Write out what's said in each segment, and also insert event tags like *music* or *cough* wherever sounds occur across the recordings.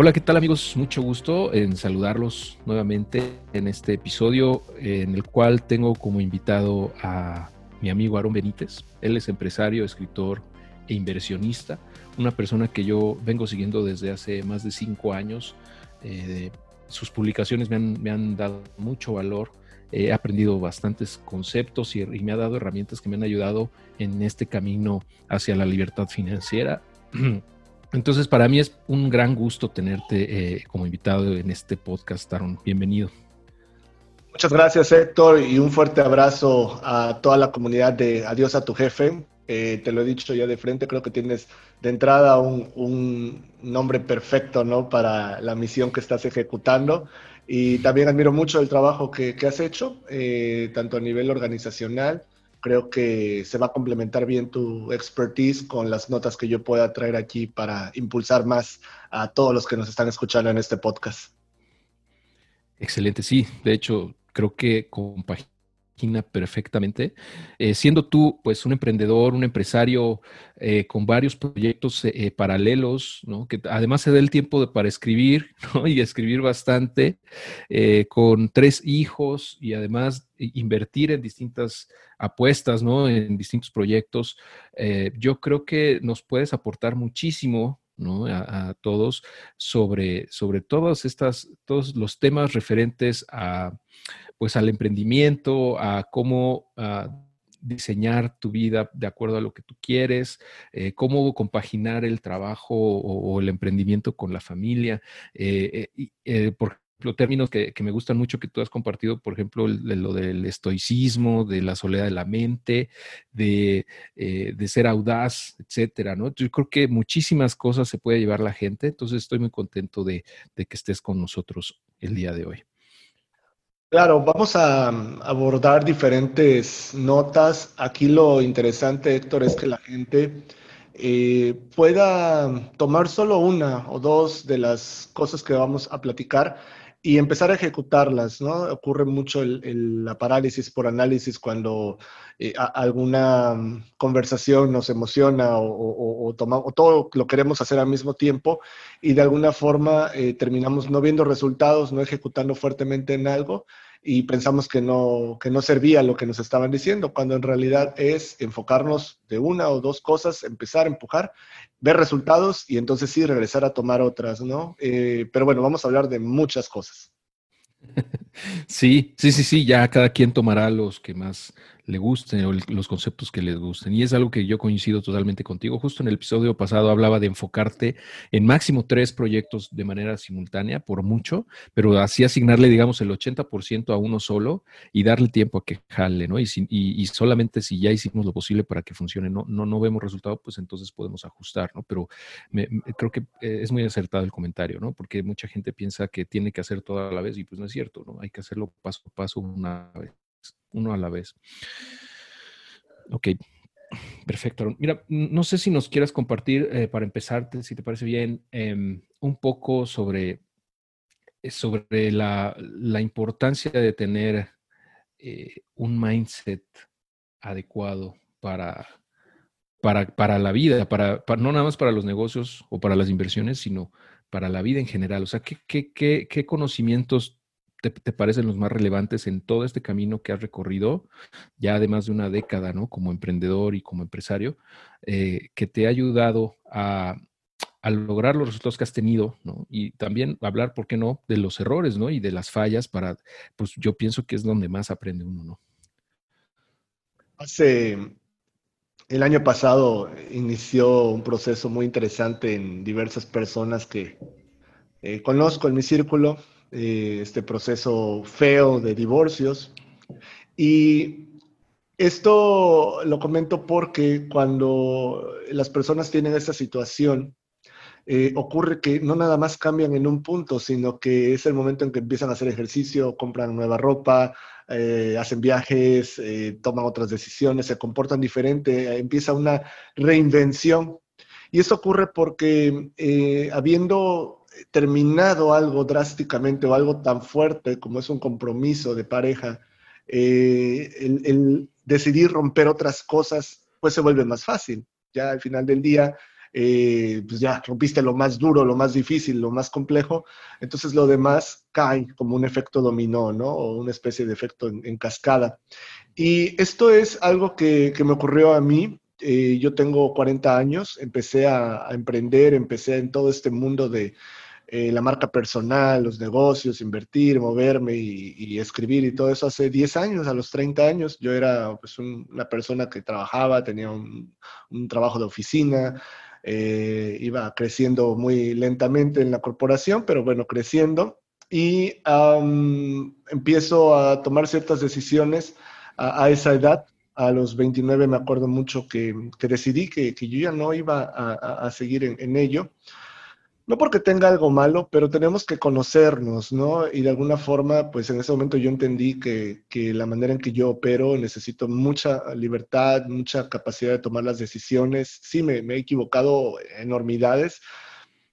Hola, ¿qué tal amigos? Mucho gusto en saludarlos nuevamente en este episodio en el cual tengo como invitado a mi amigo Aaron Benítez. Él es empresario, escritor e inversionista, una persona que yo vengo siguiendo desde hace más de cinco años. Eh, sus publicaciones me han, dado mucho valor, he aprendido bastantes conceptos y me ha dado herramientas que me han ayudado en este camino hacia la libertad financiera. *clears throat* Entonces, para mí es un gran gusto tenerte eh, como invitado en este podcast, Aaron. Bienvenido. Muchas gracias, Héctor, y un fuerte abrazo a toda la comunidad de Adiós a tu jefe. Eh, te lo he dicho ya de frente, creo que tienes de entrada un, nombre perfecto ¿no? para la misión que estás ejecutando. Y también admiro mucho el trabajo que, has hecho, eh, tanto a nivel organizacional creo que se va a complementar bien tu expertise con las notas que yo pueda traer aquí para impulsar más a todos los que nos están escuchando en este podcast. Excelente, sí. De hecho, creo que compagina perfectamente. Eh, siendo tú, pues, un emprendedor, un empresario eh, con varios proyectos eh, paralelos, ¿no? Que además se da el tiempo para escribir, *laughs* ¿no? Y escribir bastante, con tres hijos y además invertir en distintas apuestas, ¿no? En distintos proyectos. yo creo que nos puedes aportar muchísimo ¿no? A, a, todos sobre, sobre todas estas, todos los temas referentes a pues al emprendimiento, a cómo diseñar tu vida de acuerdo a lo que tú quieres, eh, cómo compaginar el trabajo o, el emprendimiento con la familia. Eh, eh, por ejemplo, términos que, me gustan mucho que tú has compartido, por ejemplo, lo del estoicismo, de la soledad de la mente, de, ser audaz, etcétera, ¿no? Yo creo que muchísimas cosas se puede llevar la gente, entonces estoy muy contento de que estés con nosotros el día de hoy. Claro, vamos a abordar diferentes notas. Aquí lo interesante, Héctor, es que la gente eh, pueda tomar solo una o dos de las cosas que vamos a platicar y empezar a ejecutarlas, ¿no? Ocurre mucho la parálisis por análisis cuando eh, alguna conversación nos emociona o, o, todo lo queremos hacer al mismo tiempo y de alguna forma eh, terminamos no viendo resultados, no ejecutando fuertemente en algo y pensamos que no, que no servía lo que nos estaban diciendo, cuando en realidad es enfocarnos de una o dos cosas, empezar a empujar, ver resultados y entonces sí regresar a tomar otras, ¿no? Eh, pero bueno, vamos a hablar de muchas cosas. *laughs* Sí, sí, sí, sí, ya cada quien tomará los que más le gusten o los conceptos que les gusten. Y es algo que yo coincido totalmente contigo. Justo en el episodio pasado hablaba de enfocarte en máximo tres proyectos de manera simultánea, por mucho, pero así asignarle, digamos, el 80% a uno solo y darle tiempo a que jale, ¿no? Y, y, solamente si ya hicimos lo posible para que funcione, no, no, no vemos resultado, pues entonces podemos ajustar, ¿no? Pero creo que eh, es muy acertado el comentario, ¿no? Porque mucha gente piensa que tiene que hacer todo a la vez y pues no es cierto, ¿no? Hay que hacerlo paso a paso una vez uno a la vez. Ok, perfecto. Mira, no sé si nos quieras compartir, eh, para empezar, si te parece bien, em, un poco sobre, eh, sobre la, importancia de tener eh, un mindset adecuado para, para, la vida, para, no nada más para los negocios o para las inversiones, sino para la vida en general. O sea, ¿qué, qué, qué conocimientos te, parecen los más relevantes en todo este camino que has recorrido, ya además de una década, ¿no? Como emprendedor y como empresario, eh, que te ha ayudado a, lograr los resultados que has tenido, ¿no? Y también hablar, ¿por qué no?, de los errores, ¿no? Y de las fallas para, pues yo pienso que es donde más aprende uno, ¿no? Hace, el año pasado inició un proceso muy interesante en diversas personas que eh, conozco en mi círculo, eh, este proceso feo de divorcios. Y esto lo comento porque cuando las personas tienen esta situación, eh, ocurre que no nada más cambian en un punto, sino que es el momento en que empiezan a hacer ejercicio, compran nueva ropa, eh, hacen viajes, eh, toman otras decisiones, se comportan diferente, empieza una reinvención. Y esto ocurre porque habiendo terminado algo drásticamente o algo tan fuerte como es un compromiso de pareja, el decidir romper otras cosas, pues se vuelve más fácil. Ya al final del día, eh, pues ya rompiste lo más duro, lo más difícil, lo más complejo, entonces lo demás cae como un efecto dominó, ¿no? O una especie de efecto en, cascada. Y esto es algo que, me ocurrió a mí. Eh, yo tengo 40 años, empecé a, emprender, empecé en todo este mundo de eh, la marca personal, los negocios, invertir, moverme y, escribir y todo eso hace 10 años, a los 30 años. Yo era pues, una persona que trabajaba, tenía un, un trabajo de oficina, eh, iba creciendo muy lentamente en la corporación, pero bueno, creciendo. Y empiezo a tomar ciertas decisiones a, esa edad. A los 29 me acuerdo mucho que, decidí que, yo ya no iba a, seguir en ello no porque tenga algo malo, pero tenemos que conocernos, ¿no? Y de alguna forma, pues en ese momento yo entendí que, la manera en que yo opero necesito mucha libertad, mucha capacidad de tomar las decisiones. Sí, me, he equivocado enormidades,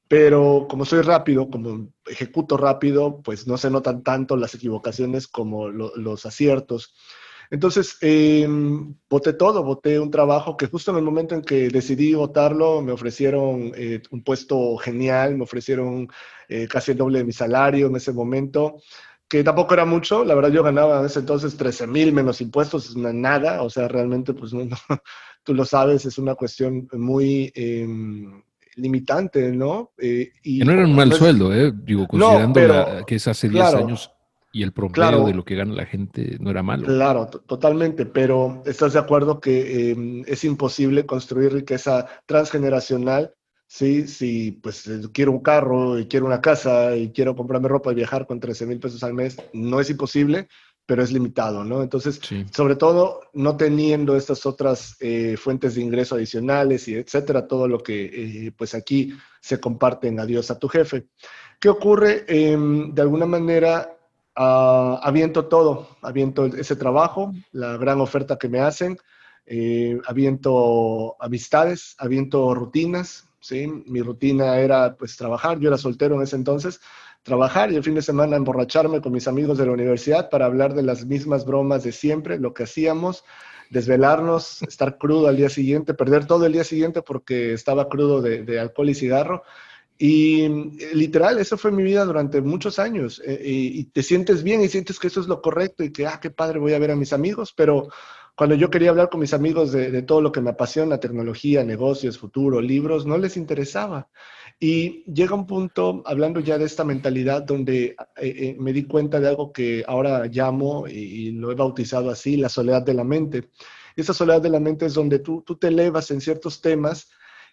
pero como soy rápido, como ejecuto rápido, pues no se notan tanto las equivocaciones como los aciertos. Entonces, eh, voté todo, voté un trabajo que justo en el momento en que decidí votarlo, me ofrecieron eh, un puesto genial, me ofrecieron eh, casi el doble de mi salario en ese momento, que tampoco era mucho, la verdad yo ganaba en ese entonces 13 mil menos impuestos, es nada, o sea, realmente, pues no, *laughs* tú lo sabes, es una cuestión muy em, limitante, ¿no? y no era un mal sueldo, ¿eh? Digo, considerando que es hace 10 años y el promedio de lo que gana la gente no era malo. Claro, totalmente, pero estás de acuerdo que em, es imposible construir riqueza transgeneracional, ¿sí? Si pues eh, quiero un carro y quiero una casa y quiero comprarme ropa y viajar con 13 mil pesos al mes, no es imposible, pero es limitado, ¿no? Entonces, sobre todo no teniendo estas otras eh, fuentes de ingreso adicionales y etcétera, todo lo que eh, pues aquí se comparte en Adiós a tu jefe. ¿Qué ocurre? Em, de alguna manera Uh, aviento todo, aviento ese trabajo, la gran oferta que me hacen, eh, aviento amistades, aviento rutinas, ¿sí? Mi rutina era pues trabajar, yo era soltero en ese entonces, trabajar y el fin de semana emborracharme con mis amigos de la universidad para hablar de las mismas bromas de siempre, lo que hacíamos, desvelarnos, estar crudo al día siguiente, perder todo el día siguiente porque estaba crudo de, de alcohol y cigarro y eh, literal, eso fue mi vida durante muchos años. Eh, y, te sientes bien y sientes que eso es lo correcto y que, ah, qué padre, voy a ver a mis amigos. Pero cuando yo quería hablar con mis amigos de, todo lo que me apasiona, tecnología, negocios, futuro, libros, no les interesaba. Y llega un punto, hablando ya de esta mentalidad, donde eh, me di cuenta de algo que ahora llamo y, lo he bautizado así, la soledad de la mente. Esa soledad de la mente es donde tú, tú te elevas en ciertos temas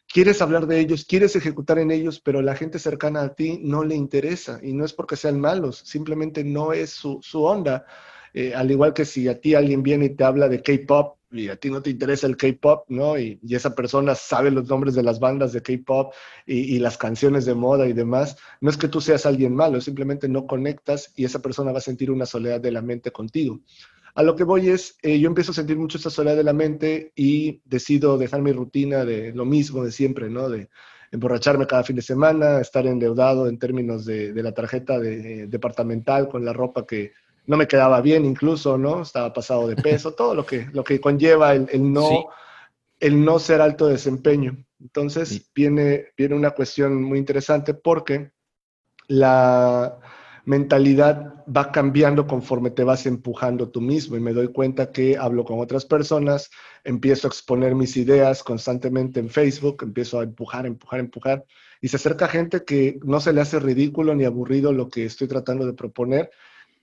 quieres hablar de ellos, quieres ejecutar en ellos, pero la gente cercana a ti no le interesa y no es porque sean malos, simplemente no es su, onda. Eh, al igual que si a ti alguien viene y te habla de K-pop y a ti no te interesa el K-pop, ¿no? Y, esa persona sabe los nombres de las bandas de K-pop y, y, las canciones de moda y demás, no es que tú seas alguien malo, simplemente no conectas y esa persona va a sentir una soledad de la mente contigo. A lo que voy es, eh, yo empiezo a sentir mucho esta soledad de la mente y decido dejar mi rutina de lo mismo de siempre, ¿no? De emborracharme cada fin de semana, estar endeudado en términos de, la tarjeta de, departamental con la ropa que no me quedaba bien incluso, ¿no? Estaba pasado de peso, *laughs* todo lo que, lo que conlleva el, no, el no ser alto desempeño. Entonces viene, viene una cuestión muy interesante porque la mentalidad va cambiando conforme te vas empujando tú mismo y me doy cuenta que hablo con otras personas, empiezo a exponer mis ideas constantemente en Facebook, empiezo a empujar, empujar, empujar y se acerca gente que no se le hace ridículo ni aburrido lo que estoy tratando de proponer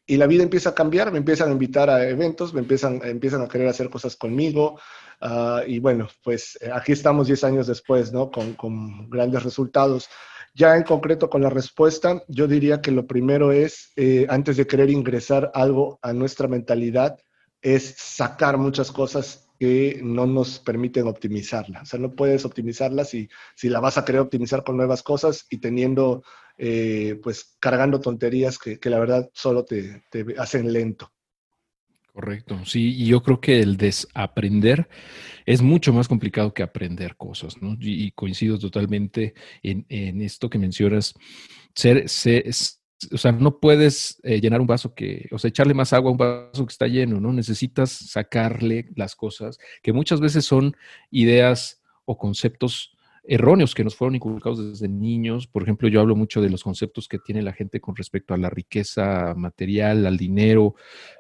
y la vida empieza a cambiar, me empiezan a invitar a eventos, me empiezan, empiezan a querer hacer cosas conmigo ah, y bueno, pues eh, aquí estamos 10 años después, ¿no? Con, con grandes resultados. Ya en concreto con la respuesta, yo diría que lo primero es, eh, antes de querer ingresar algo a nuestra mentalidad, es sacar muchas cosas que no nos permiten optimizarla. O sea, no puedes optimizarla si, si la vas a querer optimizar con nuevas cosas y teniendo, eh, pues, cargando tonterías que, que la verdad solo te, te, hacen lento. Correcto, sí, y yo creo que el desaprender es mucho más complicado que aprender cosas, ¿no? Y, coincido totalmente en, esto que mencionas. Ser, ser, o sea, no puedes eh, llenar un vaso que, o sea, echarle más agua a un vaso que está lleno, ¿no? Necesitas sacarle las cosas que muchas veces son ideas o conceptos erróneos que nos fueron inculcados desde niños. Por ejemplo, yo hablo mucho de los conceptos que tiene la gente con respecto a la riqueza material, al dinero,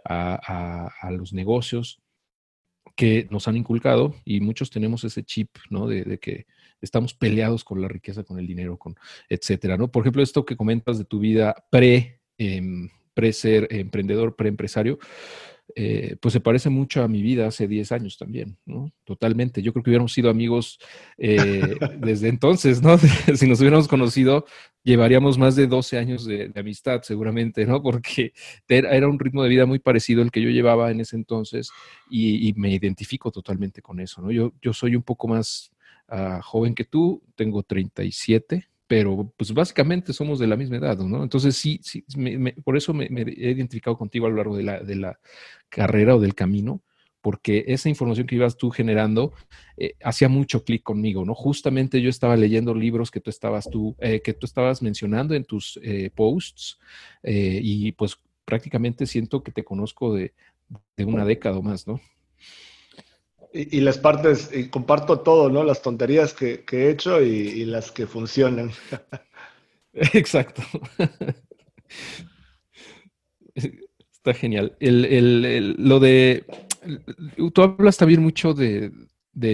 a, los negocios que nos han inculcado y muchos tenemos ese chip, ¿no? De, que estamos peleados con la riqueza, con el dinero, con etcétera, ¿no? Por ejemplo, esto que comentas de tu vida pre, em, pre ser emprendedor, pre empresario, eh, pues se parece mucho a mi vida hace 10 años también, ¿no? Totalmente. Yo creo que hubiéramos sido amigos eh, desde entonces, ¿no? *laughs* si nos hubiéramos conocido, llevaríamos más de 12 años de, amistad seguramente, ¿no? Porque era un ritmo de vida muy parecido al que yo llevaba en ese entonces y, me identifico totalmente con eso, ¿no? Yo, yo soy un poco más uh, joven que tú, tengo 37 pero pues básicamente somos de la misma edad, ¿no? Entonces sí, sí por eso me, he identificado contigo a lo largo de la, de la, carrera o del camino, porque esa información que ibas tú generando eh, hacía mucho clic conmigo, ¿no? Justamente yo estaba leyendo libros que tú estabas tú, eh, que tú estabas mencionando en tus eh, posts y pues prácticamente siento que te conozco de, de una década o más, ¿no? Y, las partes, y comparto todo, ¿no? Las tonterías que, he hecho y, las que funcionan. *laughs* Exacto. Está genial. lo de, tú hablas también mucho de,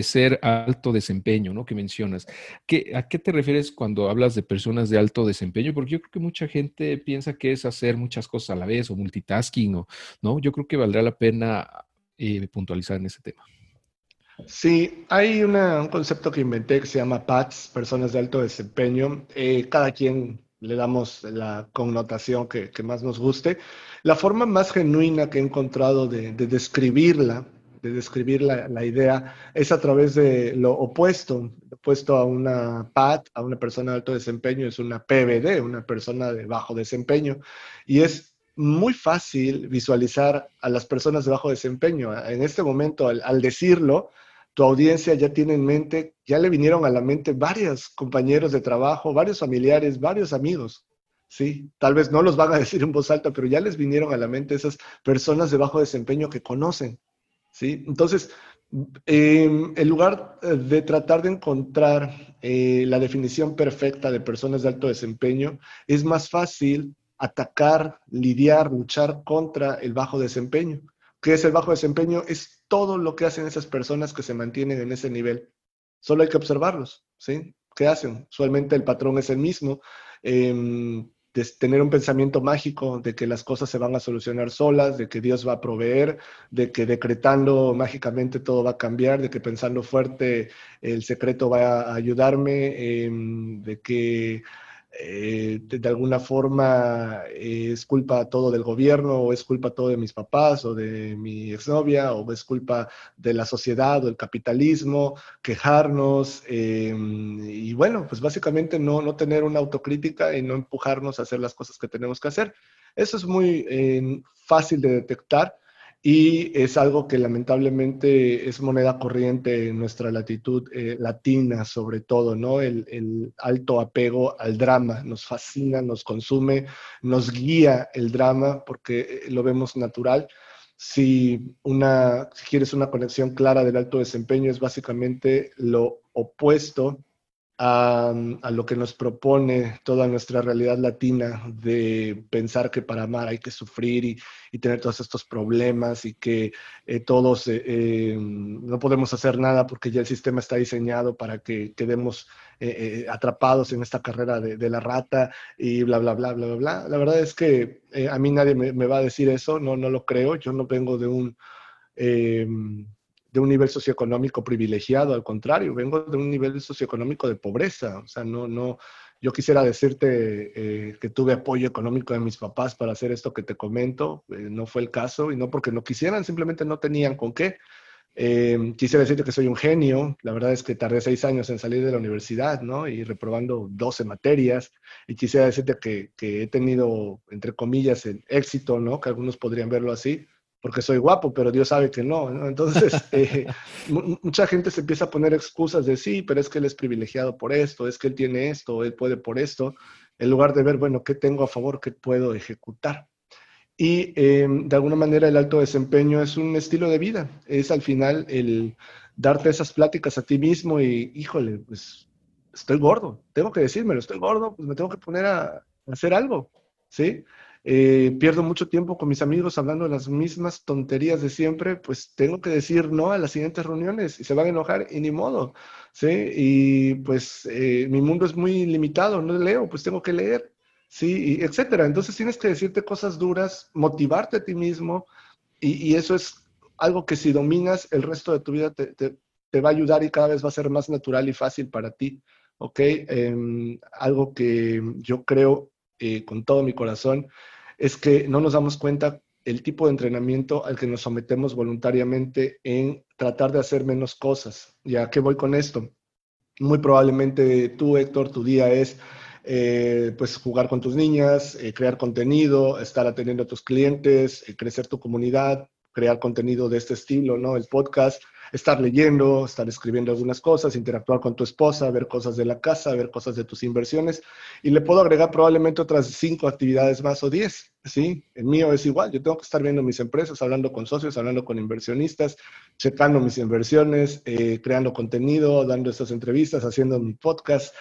ser alto desempeño, ¿no? Que mencionas. ¿Qué, ¿A qué te refieres cuando hablas de personas de alto desempeño? Porque yo creo que mucha gente piensa que es hacer muchas cosas a la vez o multitasking, o, ¿no? Yo creo que valdrá la pena eh, puntualizar en ese tema. Sí, hay un concepto que inventé que se llama PATS, personas de alto desempeño. Eh, cada quien le damos la connotación que, más nos guste. La forma más genuina que he encontrado de, describirla, de describir la, idea, es a través de lo opuesto. Opuesto a una PAT, a una persona de alto desempeño, es una PBD, una persona de bajo desempeño. Y es muy fácil visualizar a las personas de bajo desempeño. En este momento, al decirlo, tu audiencia ya tiene en mente, ya le vinieron a la mente varios compañeros de trabajo, varios familiares, varios amigos. Sí, tal vez no los van a *laughs* decir en voz alta, pero ya les vinieron a la mente esas personas de bajo desempeño que conocen. Sí, entonces, em, en lugar eh, de tratar de encontrar eh, la definición perfecta de personas de alto desempeño, es más fácil atacar, lidiar, luchar contra el bajo desempeño. ¿Qué es el bajo desempeño? Es todo lo que hacen esas personas que se mantienen en ese nivel. Solo hay que observarlos, ¿sí? ¿Qué hacen? Usualmente el patrón es el mismo. Em, tener un pensamiento mágico de que las cosas se van a solucionar solas, de que Dios va a proveer, de que decretando mágicamente todo va a cambiar, de que pensando fuerte el secreto va a ayudarme, em, de que eh, de, alguna forma eh, es culpa todo del gobierno o es culpa todo de mis papás o de mi exnovia o es culpa de la sociedad o el capitalismo, quejarnos em, y bueno, pues básicamente no, no tener una autocrítica y no empujarnos a hacer las cosas que tenemos que hacer. Eso es muy eh, fácil de detectar y es algo que lamentablemente es moneda corriente en nuestra latitud eh, latina, sobre todo, ¿no? El, alto apego al drama, nos fascina, nos consume, nos guía el drama porque eh, lo vemos natural. Si, una, si quieres una conexión clara del alto desempeño, es básicamente lo opuesto a, lo que nos propone toda nuestra realidad latina de pensar que para amar hay que sufrir y, tener todos estos problemas y que eh, todos eh, eh, no podemos hacer nada porque ya el sistema está diseñado para que quedemos atrapados en esta carrera de, la rata y bla, bla, bla, bla, bla, bla. La verdad es que a mí nadie me, me, va a decir eso, no, no lo creo, yo no vengo de un de un nivel socioeconómico privilegiado, al contrario, vengo de un nivel socioeconómico de pobreza. O sea, no, no, yo quisiera decirte eh, que tuve apoyo económico de mis papás para hacer esto que te comento. Eh, no fue el caso y no porque no quisieran, simplemente no tenían con qué. Eh, quisiera decirte que soy un genio. La verdad es que tardé seis años en salir de la universidad, ¿no? Y reprobando 12 materias. Y quisiera decirte que, que he tenido, entre comillas, el éxito, ¿no? Que algunos podrían verlo así, porque soy guapo, pero Dios sabe que no, ¿no? Entonces, *laughs* eh, mucha gente se empieza a poner excusas de sí, pero es que él es privilegiado por esto, es que él tiene esto, él puede por esto, en lugar de ver, bueno, ¿qué tengo a favor? ¿Qué puedo ejecutar? Y em, de alguna manera el alto desempeño es un estilo de vida, es al final el darte esas pláticas a ti mismo y, híjole, pues estoy gordo, tengo que decírmelo, estoy gordo, pues me tengo que poner a, hacer algo, ¿sí? Eh, pierdo mucho tiempo con mis amigos hablando de las mismas tonterías de siempre, pues tengo que decir no a las siguientes reuniones y se van a enojar y ni modo, ¿sí? Y pues eh, mi mundo es muy limitado, no leo, pues tengo que leer Sí, etcétera. Entonces tienes que decirte cosas duras, motivarte a ti mismo y, eso es algo que si dominas el resto de tu vida te, va a ayudar y cada vez va a ser más natural y fácil para ti. ¿Ok? Em, algo que yo creo eh, con todo mi corazón es que no nos damos cuenta el tipo de entrenamiento al que nos sometemos voluntariamente en tratar de hacer menos cosas. ¿Ya qué voy con esto? Muy probablemente tú, Héctor, tu día es eh, pues jugar con tus niñas, eh, crear contenido, estar atendiendo a tus clientes, eh, crecer tu comunidad, crear contenido de este estilo, ¿no? El podcast, estar leyendo, estar escribiendo algunas cosas, interactuar con tu esposa, ver cosas de la casa, ver cosas de tus inversiones. Y le puedo agregar probablemente otras cinco actividades más o diez, ¿sí? El mío es igual, yo tengo que estar viendo mis empresas, hablando con socios, hablando con inversionistas, checando mis inversiones, creando contenido, dando estas entrevistas, haciendo mi podcast,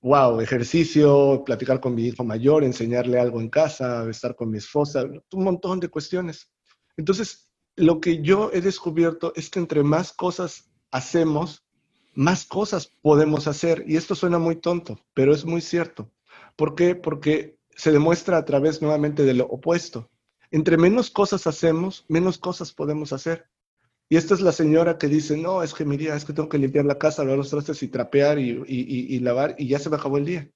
wow, ejercicio, platicar con mi hijo mayor, enseñarle algo en casa, estar con mi esposa, un montón de cuestiones. Entonces, lo que yo he descubierto es que entre más cosas hacemos, más cosas podemos hacer. Y esto suena muy tonto, pero es muy cierto. ¿Por qué? Porque se demuestra a través nuevamente de lo opuesto. Entre menos cosas hacemos, menos cosas podemos hacer. Y esta es la señora que dice, no, es que mi día, es que tengo que limpiar la casa, lavar los trastes y trapear y, lavar y ya se me acabó el día.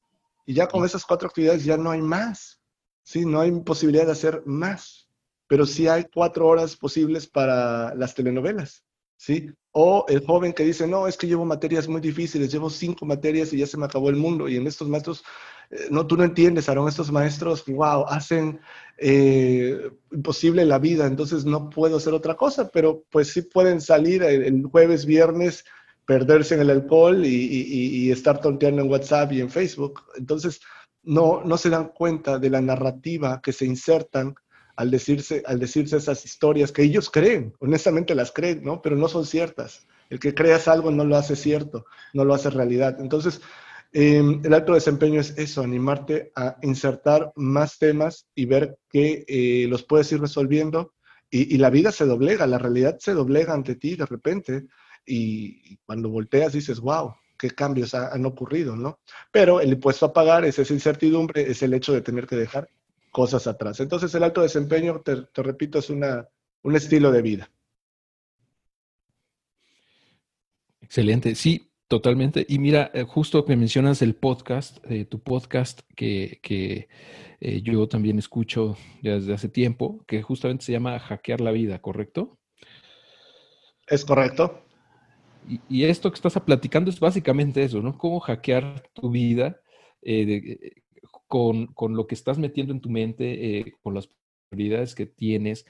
Y ya con esas cuatro actividades ya no hay más, ¿sí? No hay posibilidad de hacer más, pero sí hay cuatro horas posibles para las telenovelas, ¿sí? O el joven que dice, no, es que llevo materias muy difíciles, llevo cinco materias y ya se me acabó el mundo. Y en estos maestros, eh, no, tú no entiendes, Aaron, estos maestros, wow, hacen eh, imposible la vida, entonces no puedo hacer otra cosa, pero pues sí pueden salir el, jueves, viernes, perderse en el alcohol y, estar tonteando en WhatsApp y en Facebook. Entonces, no, no se dan cuenta de la narrativa que se insertan al decirse, al decirse esas historias que ellos creen, honestamente las creen, ¿no? Pero no son ciertas. El que creas algo no lo hace cierto, no lo hace realidad. Entonces, em, el alto desempeño es eso, animarte a insertar más temas y ver que eh, los puedes ir resolviendo y, la vida se doblega, la realidad se doblega ante ti de repente y, cuando volteas dices, wow, qué cambios han ocurrido, ¿no? Pero el impuesto a pagar es esa incertidumbre, es el hecho de tener que dejar cosas atrás. Entonces el alto desempeño, te, repito, es una, un estilo de vida. Excelente, sí, totalmente. Y mira, eh, justo que mencionas el podcast, eh, tu podcast que, que eh, yo también escucho desde hace tiempo, que justamente se llama Hackear la Vida, ¿correcto? Es correcto. Y, y esto que estás platicando es básicamente eso, ¿no? Cómo hackear tu vida, de, con, lo que estás metiendo en tu mente, eh, con las prioridades que tienes,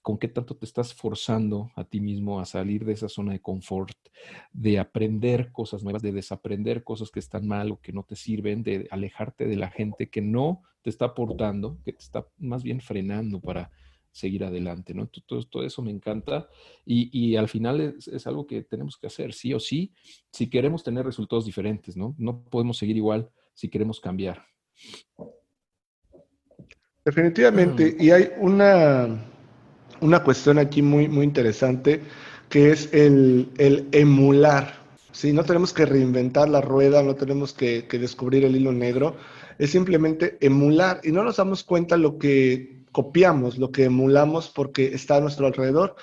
con qué tanto te estás forzando a ti mismo a salir de esa zona de confort, de aprender cosas nuevas, de desaprender cosas que están mal o que no te sirven, de alejarte de la gente que no te está aportando, que te está más bien frenando para seguir adelante, ¿no? Todo, eso me encanta y, al final es, es, algo que tenemos que hacer, sí o sí, si queremos tener resultados diferentes, ¿no? No podemos seguir igual si queremos cambiar. Definitivamente, y hay una, una cuestión aquí muy, muy interesante que es el, emular. ¿sí? No tenemos que reinventar la rueda, no tenemos que, descubrir el hilo negro, es simplemente emular y no nos damos cuenta lo que copiamos, lo que emulamos porque está a nuestro alrededor.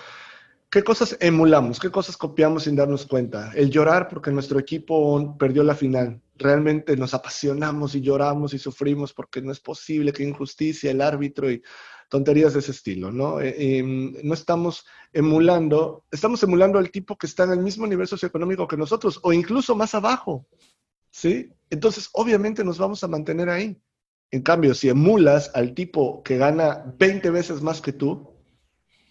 ¿Qué cosas emulamos? ¿Qué cosas copiamos sin darnos cuenta? El llorar porque nuestro equipo perdió la final realmente nos apasionamos y lloramos y sufrimos porque no es posible, que injusticia, el árbitro y tonterías de ese estilo, ¿no? Eh, em, no estamos emulando, estamos emulando al tipo que está en el mismo nivel socioeconómico que nosotros o incluso más abajo, ¿sí? Entonces, obviamente nos vamos a mantener ahí. En cambio, si emulas al tipo que gana 20 veces más que tú,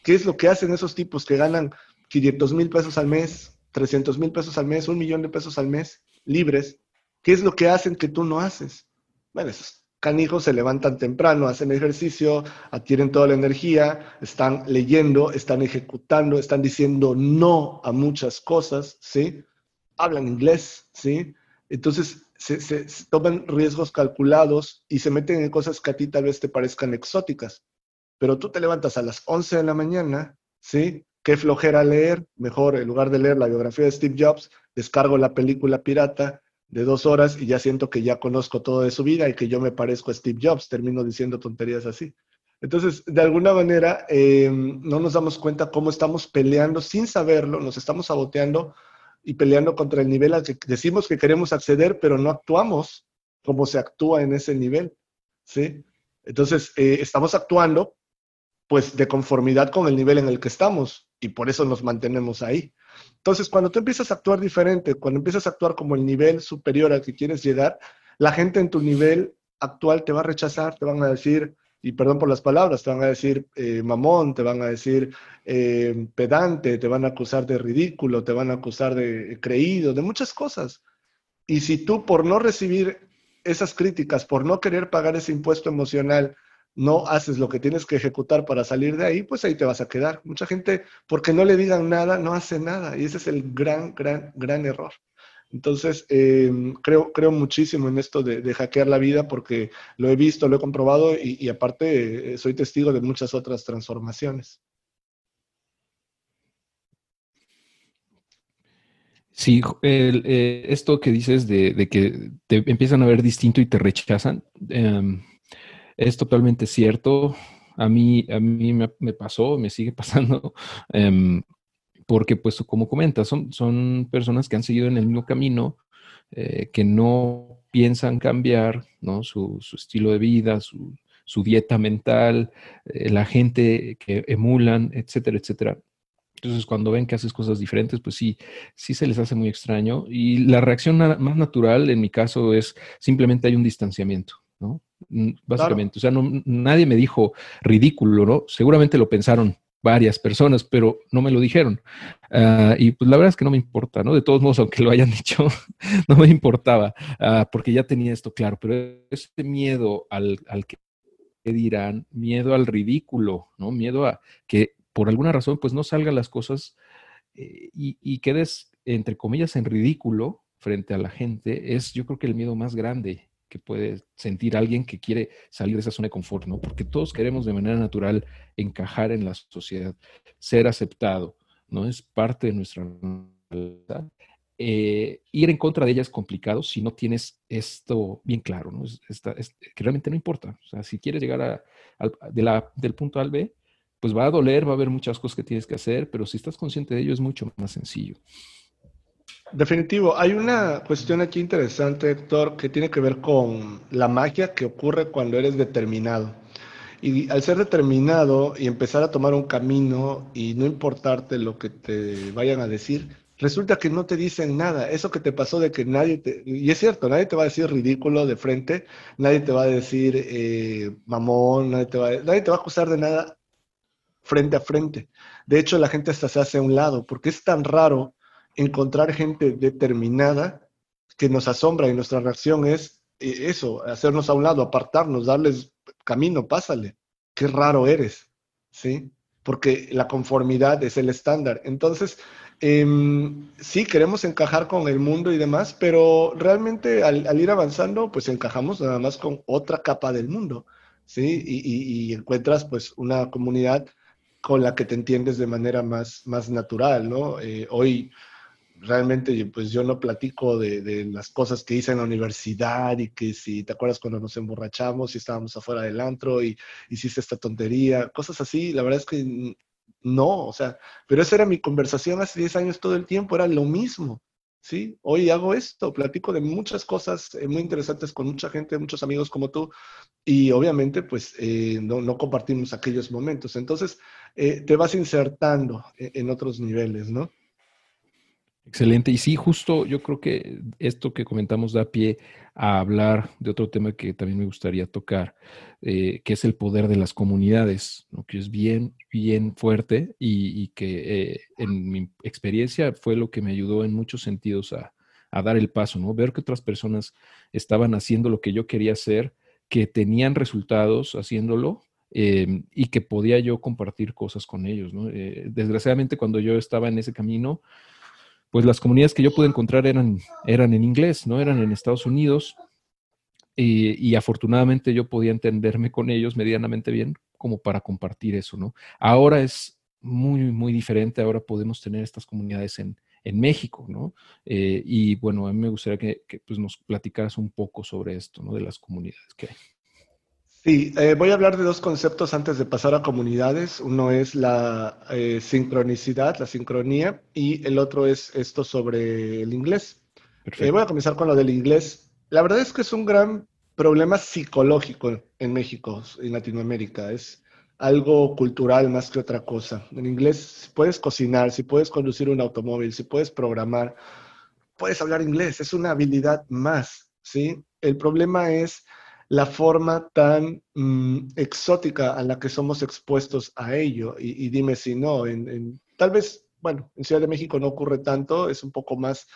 ¿qué es lo que hacen esos tipos que ganan 500 mil pesos al mes, 300 mil pesos al mes, un millón de pesos al mes, libres? ¿Qué es lo que hacen que tú no haces? Bueno, esos canijos se levantan temprano, hacen ejercicio, adquieren toda la energía, están leyendo, están ejecutando, están diciendo no a muchas cosas, ¿sí? Hablan inglés, ¿sí? Entonces se, toman riesgos calculados y se meten en cosas que a ti tal vez te parezcan exóticas. Pero tú te levantas a las 11 de la mañana, ¿sí? Qué flojera leer, mejor en lugar de leer la biografía de Steve Jobs, descargo la película pirata, de dos horas y ya siento que ya conozco todo de su vida y que yo me parezco a Steve Jobs, termino diciendo tonterías así. Entonces, de alguna manera, em, no nos damos cuenta cómo estamos peleando sin saberlo, nos estamos saboteando y peleando contra el nivel al que decimos que queremos acceder, pero no actuamos como se actúa en ese nivel, ¿sí? Entonces, eh, estamos actuando, pues, de conformidad con el nivel en el que estamos y por eso nos mantenemos ahí. Entonces, cuando tú empiezas a actuar diferente, cuando empiezas a actuar como el nivel superior al que quieres llegar, la gente en tu nivel actual te va a rechazar, te van a decir, y perdón por las palabras, te van a decir eh, mamón, te van a decir eh, pedante, te van a acusar de ridículo, te van a acusar de creído, de muchas cosas. Y si tú por no recibir esas críticas, por no querer pagar ese impuesto emocional, no haces lo que tienes que ejecutar para salir de ahí, pues ahí te vas a quedar. Mucha gente, porque no le digan nada, no hace nada. Y ese es el gran, gran, gran error. Entonces, em, creo, creo muchísimo en esto de, hackear la vida porque lo he visto, lo he comprobado y, aparte eh, soy testigo de muchas otras transformaciones. Sí, eh, esto que dices de, que te empiezan a ver distinto y te rechazan, em, es totalmente cierto. A mí, a mí me, pasó, me sigue *laughs* pasando, em, porque pues como comentas, son, son personas que han seguido en el mismo camino, eh, que no piensan cambiar ¿no? Su, estilo de vida, su, dieta mental, eh, la gente que emulan, etcétera, etcétera. Entonces, cuando ven que haces cosas diferentes, pues sí, sí se les hace muy extraño. Y la reacción más natural, en mi caso, es simplemente hay un distanciamiento, ¿no? Mm, básicamente. O sea, nadie me dijo ridículo, ¿no? Seguramente lo pensaron varias personas, pero no me lo dijeron. Ah, y pues la verdad es que no me importa, ¿no? De todos modos, aunque lo hayan *laughs* dicho, no me importaba, ah, porque ya tenía esto claro, pero este miedo al, al que dirán, miedo al ridículo, ¿no? Miedo a que por alguna razón pues no salgan las cosas eh, y, y quedes, entre comillas, en ridículo frente a la gente, es yo creo que el miedo más grande que puede sentir alguien que quiere salir de esa zona de confort, ¿no? Porque todos queremos de manera natural encajar en la sociedad, ser aceptado, ¿no? Es parte de nuestra eh, ir en contra de ella es complicado si no tienes esto bien claro, ¿no? Es, que realmente no importa. O sea, si quieres llegar a, de la, del punto A al B, pues va a doler, va a haber muchas cosas que tienes que hacer, pero si estás consciente de ello es mucho más sencillo. Definitivo. Hay una cuestión aquí interesante, Héctor, que tiene que ver con la magia que ocurre cuando eres determinado. Y al ser determinado y empezar a tomar un camino y no importarte lo que te vayan a decir, resulta que no te dicen nada. Eso que te pasó de que nadie te... Y es cierto, nadie te va a decir ridículo de frente, nadie te va a decir eh, mamón, nadie te, va, nadie te va a acusar de nada frente a frente. De hecho, la gente hasta se hace a un lado, porque es tan raro encontrar gente determinada que nos asombra y nuestra reacción es eh, eso, hacernos a un lado, apartarnos, darles camino, pásale. Qué raro eres, ¿sí? Porque la conformidad es el estándar. Entonces, em, sí, queremos encajar con el mundo y demás, pero realmente al, ir avanzando, pues encajamos nada más con otra capa del mundo, ¿sí? Y, encuentras pues una comunidad con la que te entiendes de manera más, más natural, ¿no? Eh, hoy realmente pues yo no platico de, las cosas que hice en la universidad y que si te acuerdas cuando nos emborrachamos y estábamos afuera del antro y hiciste esta tontería, cosas así, la verdad es que no, o sea, pero esa era mi conversación hace 10 años todo el tiempo, era lo mismo, ¿sí? Hoy hago esto, platico de muchas cosas eh, muy interesantes con mucha gente, muchos amigos como tú, y obviamente pues eh, no, compartimos aquellos momentos. Entonces, eh, te vas insertando en otros niveles, ¿no? Excelente. Y sí, justo yo creo que esto que comentamos da pie a hablar de otro tema que también me gustaría tocar, que es el poder de las comunidades, que es bien, bien fuerte y, que en mi experiencia fue lo que me ayudó en muchos sentidos a, a, dar el paso, ¿no? Ver que otras personas estaban haciendo lo que yo quería hacer que tenían resultados haciéndolo em, y que podía yo compartir cosas con ellos. Eh, desgraciadamente, cuando yo estaba en ese camino, pues las comunidades que yo pude encontrar eran, eran en inglés, ¿no? Eran en Estados Unidos. Y, afortunadamente yo podía entenderme con ellos medianamente bien como para compartir eso, ¿no? Ahora es muy, muy diferente. Ahora podemos tener estas comunidades en, en México, ¿no? Eh, y bueno, a mí me gustaría que, pues, nos platicaras un poco sobre esto, ¿no? De las comunidades que hay. Sí, eh, voy a hablar de dos conceptos antes de pasar a comunidades. Uno es la eh, sincronicidad, la sincronía, y el otro es esto sobre el inglés. voy a comenzar con lo del inglés. La verdad es que es un gran problema psicológico en México, en Latinoamérica. Es, algo cultural más que otra cosa. En inglés, si puedes cocinar, si puedes conducir un automóvil, si puedes programar, puedes hablar inglés, es una habilidad más, ¿sí? El problema es la forma tan mm, exótica a la que somos expuestos a ello. Y, dime si no, en, tal vez, bueno, en Ciudad de México no ocurre tanto, es un poco más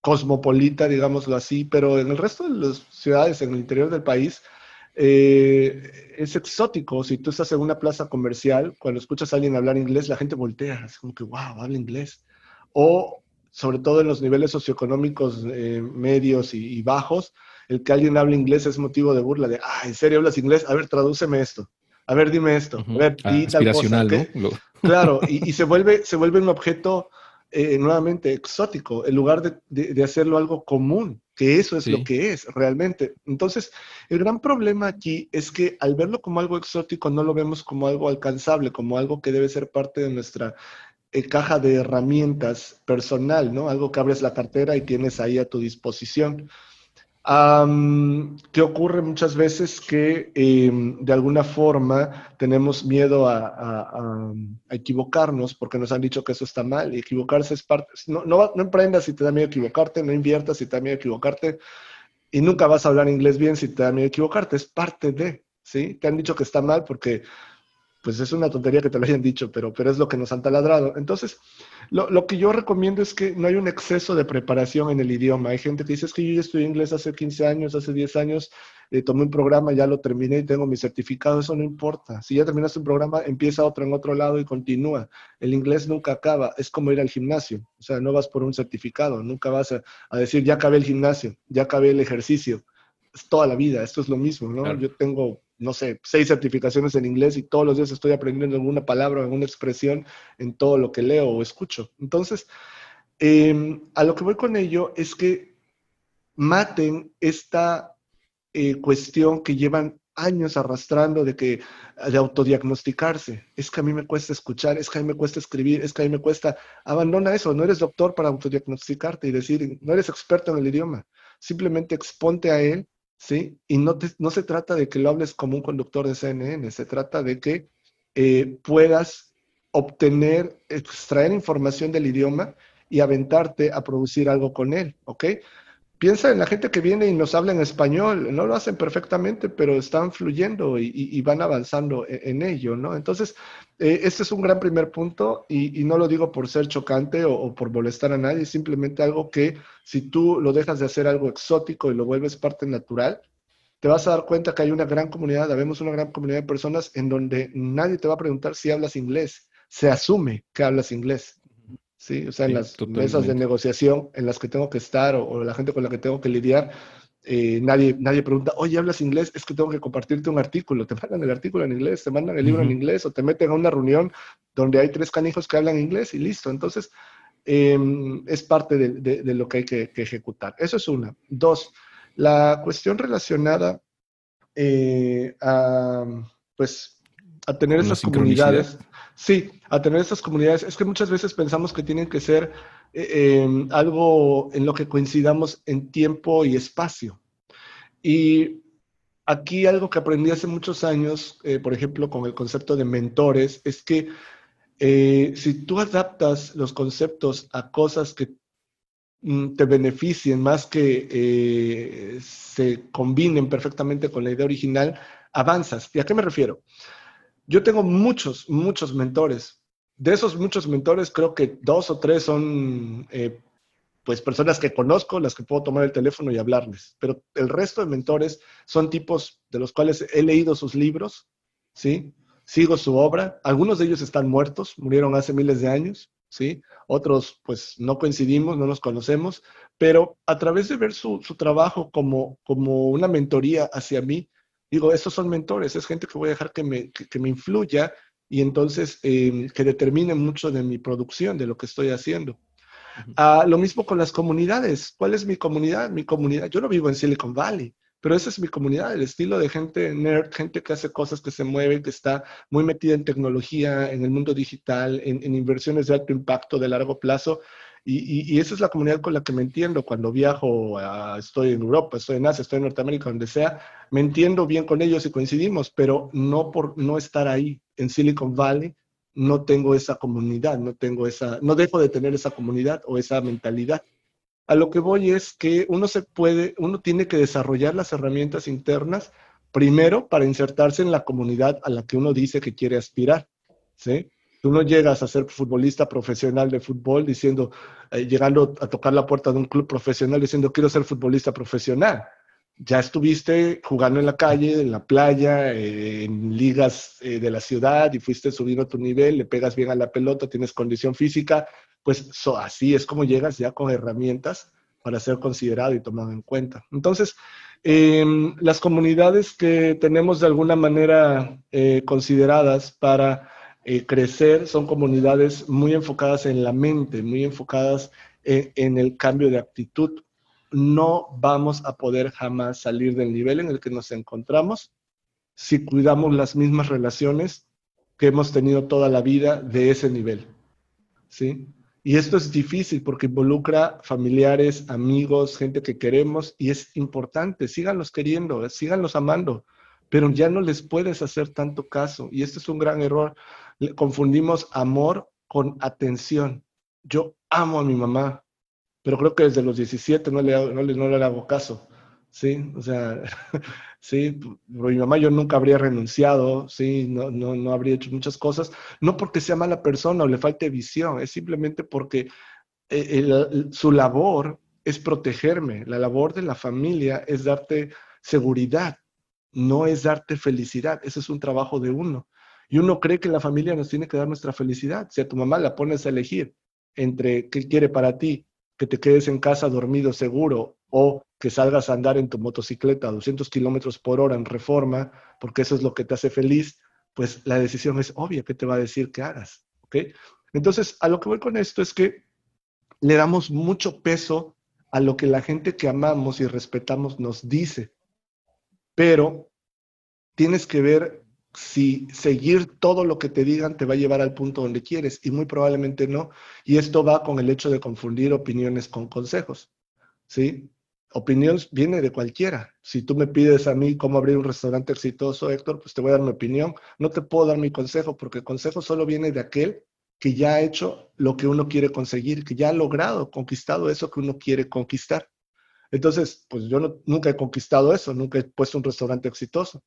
cosmopolita, digámoslo así, pero en el resto de las ciudades, en el interior del país, eh, es exótico. Si tú estás en una plaza comercial, cuando escuchas a alguien hablar inglés, la gente voltea, es como que, wow, habla inglés. O sobre todo en los niveles socioeconómicos eh, medios y, bajos, el que alguien hable inglés es motivo de burla, de, ah, ¿en serio hablas inglés? A ver, tradúceme esto. A ver, dime esto. A ver, di tal cosa. ¿no? *laughs* Claro, y, se, vuelve, se vuelve un objeto eh, nuevamente exótico, en lugar de, hacerlo algo común, que eso es lo que es realmente. Entonces, el gran problema aquí es que al verlo como algo exótico, no lo vemos como algo alcanzable, como algo que debe ser parte de nuestra eh, caja de herramientas personal, ¿no? Algo que abres la cartera y tienes ahí a tu disposición. ¿Qué ocurre muchas veces que em, de alguna forma tenemos miedo a, equivocarnos porque nos han dicho que eso está mal y equivocarse es parte, no, no, no, emprendas si te da miedo equivocarte, no inviertas si te da miedo equivocarte y nunca vas a hablar inglés bien si te da miedo equivocarte, es parte de, ¿sí? Te han dicho que está mal porque pues es una tontería que te lo hayan dicho, pero, pero es lo que nos han taladrado. Entonces, lo, que yo recomiendo es que no hay un exceso de preparación en el idioma. Hay gente que dice, es que yo ya estudié inglés hace 15 años, hace 10 años, eh, tomé un programa, ya lo terminé y tengo mi certificado, eso no importa. Si ya terminaste un programa, empieza otro en otro lado y continúa. El inglés nunca acaba, es como ir al gimnasio, o sea, no vas por un certificado, nunca vas a, decir, ya acabé el gimnasio, ya acabé el ejercicio. Es toda la vida, esto es lo mismo, ¿no? Yo tengo no sé, seis certificaciones en inglés y todos los días estoy aprendiendo alguna palabra alguna expresión en todo lo que leo o escucho. Entonces, em, a lo que voy con ello es que maten esta eh, cuestión que llevan años arrastrando de que de autodiagnosticarse. Es que a mí me cuesta escuchar, es que a mí me cuesta escribir, es que a mí me cuesta. Abandona eso, no eres doctor para autodiagnosticarte y decir, no eres experto en el idioma. Simplemente exponte a él ¿sí? Y no, no se trata de que lo hables como un conductor de CNN, se trata de que eh, puedas obtener, extraer información del idioma y aventarte a producir algo con él, ¿ok? Piensa en la gente que viene y nos habla en español, no lo hacen perfectamente, pero están fluyendo y, van avanzando e, en, ello, ¿no? Entonces, eh, este es un gran primer punto y, no lo digo por ser chocante o, por molestar a nadie, simplemente algo que si tú lo dejas de hacer algo exótico y lo vuelves parte natural, te vas a dar cuenta que hay una gran comunidad, vemos una gran comunidad de personas en donde nadie te va a preguntar si hablas inglés, se asume que hablas inglés. ¿Sí? O sea, en las mesas de negociación en las que tengo que estar o, la gente con la que tengo que lidiar, eh, nadie, nadie pregunta, oye, ¿hablas inglés? Es que tengo que compartirte un artículo. Te mandan el artículo en inglés, te mandan el libro en inglés o te meten a una reunión donde hay tres canijos que hablan inglés y listo. Entonces, em, es parte de, lo que hay que, ejecutar. Eso es una. Dos, la cuestión relacionada eh, a, pues, a tener esas comunidades Sí, a tener estas comunidades. Es que muchas veces pensamos que tienen que ser eh, em, algo en lo que coincidamos en tiempo y espacio. Y aquí algo que aprendí hace muchos años, eh, por ejemplo, con el concepto de mentores, es que eh, si tú adaptas los conceptos a cosas que mm, te beneficien más que se combinen perfectamente con la idea original, avanzas. ¿Y a qué me refiero? Yo tengo muchos, muchos mentores. De esos muchos mentores, creo que dos o tres son eh, pues personas que conozco, las que puedo tomar el teléfono y hablarles. Pero el resto de mentores son tipos de los cuales he leído sus libros, ¿sí? Sigo su obra. Algunos de ellos están muertos, murieron hace miles de años, ¿sí? Otros, pues, no coincidimos, no nos conocemos, pero a través de ver su, su trabajo como, como una mentoría hacia mí, digo, estos son mentores, es gente que voy a dejar que me, que, me influya y entonces eh, que determine mucho de mi producción, de lo que estoy haciendo. Ah, lo mismo con las comunidades. ¿Cuál es mi comunidad? Mi comunidad, yo no vivo en Silicon Valley, pero esa es mi comunidad, el estilo de gente nerd, gente que hace cosas, que se mueve, que está muy metida en tecnología, en el mundo digital, en, en inversiones de alto impacto de largo plazo. Y, esa es la comunidad con la que me entiendo cuando viajo, estoy en Europa, estoy en Asia, estoy en Norteamérica, donde sea, me entiendo bien con ellos y coincidimos, pero no por no estar ahí en Silicon Valley, no tengo esa comunidad, no tengo esa, no dejo de tener esa comunidad o esa mentalidad. A lo que voy es que uno se puede, uno tiene que desarrollar las herramientas internas primero para insertarse en la comunidad a la que uno dice que quiere aspirar, ¿sí? Tú no llegas a ser futbolista profesional de fútbol diciendo, eh, llegando a tocar la puerta de un club profesional diciendo, quiero ser futbolista profesional. Ya estuviste jugando en la calle, en la playa, eh, en ligas eh, de la ciudad y fuiste subiendo tu nivel, le pegas bien a la pelota, tienes condición física, pues así es como llegas ya con herramientas para ser considerado y tomado en cuenta. Entonces, em, las comunidades que tenemos de alguna manera consideradas para eh, crecer son comunidades muy enfocadas en la mente, muy enfocadas en, el cambio de actitud. No vamos a poder jamás salir del nivel en el que nos encontramos si cuidamos las mismas relaciones que hemos tenido toda la vida de ese nivel. ¿Sí? Y esto es difícil porque involucra familiares, amigos, gente que queremos y es importante. Síganlos queriendo, síganlos amando, pero ya no les puedes hacer tanto caso. Y este es un gran error confundimos amor con atención. Yo amo a mi mamá, pero creo que desde los 17 no le, no le, no le hago caso. Sí, o sea, *laughs* sí, por mi mamá yo nunca habría renunciado, sí, no, no, no habría hecho muchas cosas, no porque sea mala persona o le falte visión, es simplemente porque eh, su labor es protegerme, la labor de la familia es darte seguridad, no es darte felicidad, ese es un trabajo de uno. Y uno cree que la familia nos tiene que dar nuestra felicidad. Si a tu mamá la pones a elegir entre qué quiere para ti, que te quedes en casa dormido seguro o que salgas a andar en tu motocicleta a 200 kilómetros por hora en reforma, porque eso es lo que te hace feliz, pues la decisión es obvia, ¿qué te va a decir que hagas? ¿Ok? Entonces, a lo que voy con esto es que le damos mucho peso a lo que la gente que amamos y respetamos nos dice, pero tienes que ver si seguir todo lo que te digan te va a llevar al punto donde quieres y muy probablemente no. Y esto va con el hecho de confundir opiniones con consejos. ¿Sí? Opinión viene de cualquiera. Si tú me pides a mí cómo abrir un restaurante exitoso, Héctor, pues te voy a dar mi opinión. No te puedo dar mi consejo porque el consejo solo viene de aquel que ya ha hecho lo que uno quiere conseguir, que ya ha logrado, conquistado eso que uno quiere conquistar. Entonces, pues yo nunca he conquistado eso, nunca he puesto un restaurante exitoso.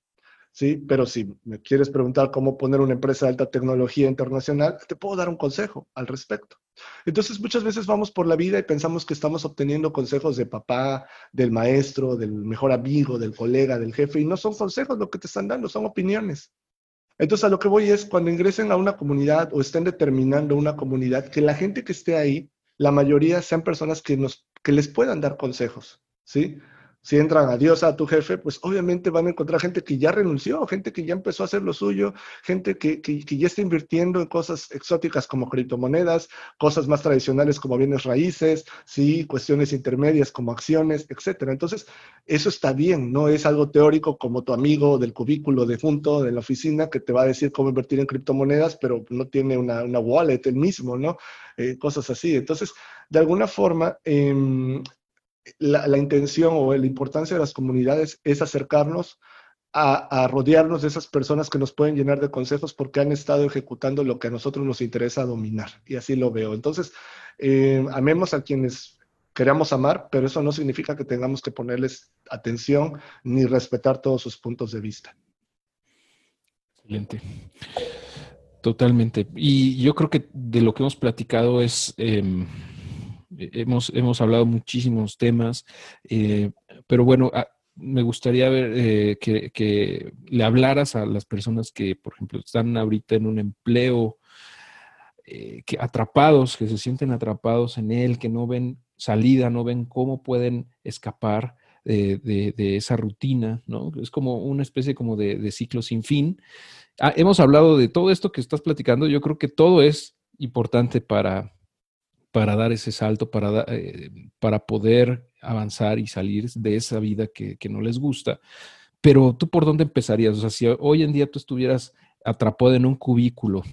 ¿Sí? Pero si me quieres preguntar cómo poner una empresa de alta tecnología internacional, te puedo dar un consejo al respecto. Entonces, muchas veces vamos por la vida y pensamos que estamos obteniendo consejos de papá, del maestro, del mejor amigo, del colega, del jefe, y no son consejos lo que te están dando, son opiniones. Entonces, a lo que voy es, cuando ingresen a una comunidad o estén determinando una comunidad, que la gente que esté ahí, la mayoría sean personas que, nos, que les puedan dar consejos, ¿sí? Si entran a Dios a tu jefe, pues obviamente van a encontrar gente que ya renunció, gente que ya empezó a hacer lo suyo, gente que, que, ya está invirtiendo en cosas exóticas como criptomonedas, cosas más tradicionales como bienes raíces, sí, cuestiones intermedias como acciones, etcétera. Entonces, eso está bien, no es algo teórico como tu amigo del cubículo de junto de la oficina que te va a decir cómo invertir en criptomonedas, pero no tiene una, una wallet el mismo, ¿no? Eh, cosas así. Entonces, de alguna forma, eh, la, intención o la importancia de las comunidades es acercarnos a, rodearnos de esas personas que nos pueden llenar de consejos porque han estado ejecutando lo que a nosotros nos interesa dominar. Y así lo veo. Entonces, eh, amemos a quienes queramos amar, pero eso no significa que tengamos que ponerles atención ni respetar todos sus puntos de vista. Excelente. Totalmente. Y yo creo que de lo que hemos platicado es... Em, hemos, hemos hablado muchísimos temas, eh, pero bueno, ah, me gustaría ver eh, que, le hablaras a las personas que, por ejemplo, están ahorita en un empleo, eh, que atrapados, que se sienten atrapados en él, que no ven salida, no ven cómo pueden escapar de, esa rutina, ¿no? Es como una especie como de, ciclo sin fin. Ah, hemos hablado de todo esto que estás platicando, yo creo que todo es importante para, para dar ese salto, para, eh, para poder avanzar y salir de esa vida que, no les gusta. Pero tú por dónde empezarías? O sea, si hoy en día tú estuvieras atrapado en un cubículo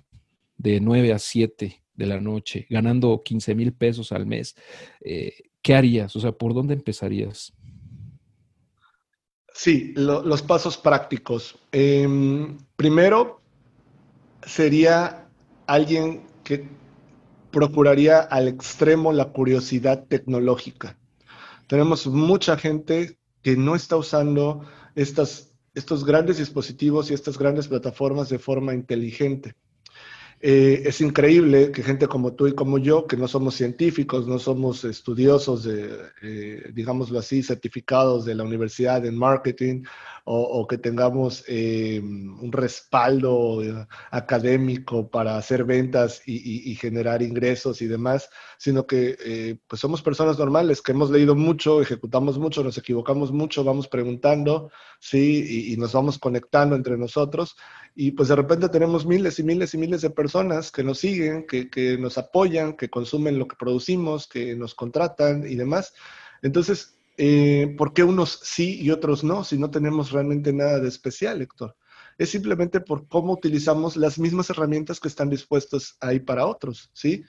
de 9 a 7 de la noche, ganando 15 mil pesos al mes, eh, ¿qué harías? O sea, ¿por dónde empezarías? Sí, los pasos prácticos. Em, primero, sería alguien que procuraría al extremo la curiosidad tecnológica. Tenemos mucha gente que no está usando estos grandes dispositivos y estas grandes plataformas de forma inteligente. Eh, es increíble que gente como tú y como yo, que no somos científicos, no somos estudiosos, eh, digámoslo así, certificados de la universidad en marketing o, que tengamos eh, un respaldo académico para hacer ventas y, generar ingresos y demás, sino que eh, pues somos personas normales que hemos leído mucho, ejecutamos mucho, nos equivocamos mucho, vamos preguntando, ¿sí? Y, nos vamos conectando entre nosotros y pues de repente tenemos miles y miles y miles de personas que nos siguen, que, que nos apoyan, que consumen lo que producimos, que nos contratan y demás. Entonces, eh, ¿por qué unos sí y otros no si no tenemos realmente nada de especial, Héctor? Es simplemente por cómo utilizamos las mismas herramientas que están dispuestas ahí para otros, ¿sí?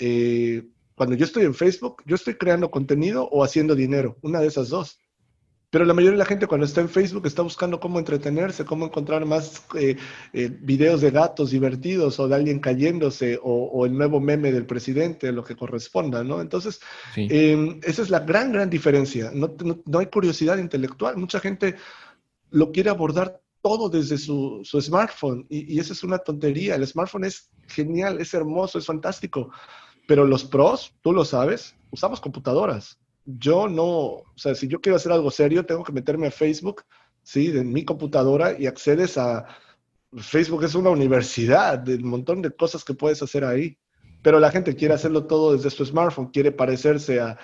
Eh, cuando yo estoy en Facebook, yo estoy creando contenido o haciendo dinero, una de esas dos. Pero la mayoría de la gente cuando está en Facebook está buscando cómo entretenerse, cómo encontrar más eh, eh, videos de gatos divertidos o de alguien cayéndose o, el nuevo meme del presidente, lo que corresponda, ¿no? Entonces, em, esa es la gran, gran diferencia. No, hay curiosidad intelectual. Mucha gente lo quiere abordar todo desde su, smartphone y, y esa es una tontería. El smartphone es genial, es hermoso, es fantástico. Pero los pros, tú lo sabes, usamos computadoras yo no, o sea, si yo quiero hacer algo serio, tengo que meterme a Facebook, ¿sí? De mi computadora y accedes a... Facebook es una universidad, de un montón de cosas que puedes hacer ahí. Pero la gente quiere hacerlo todo desde su smartphone, quiere parecerse a,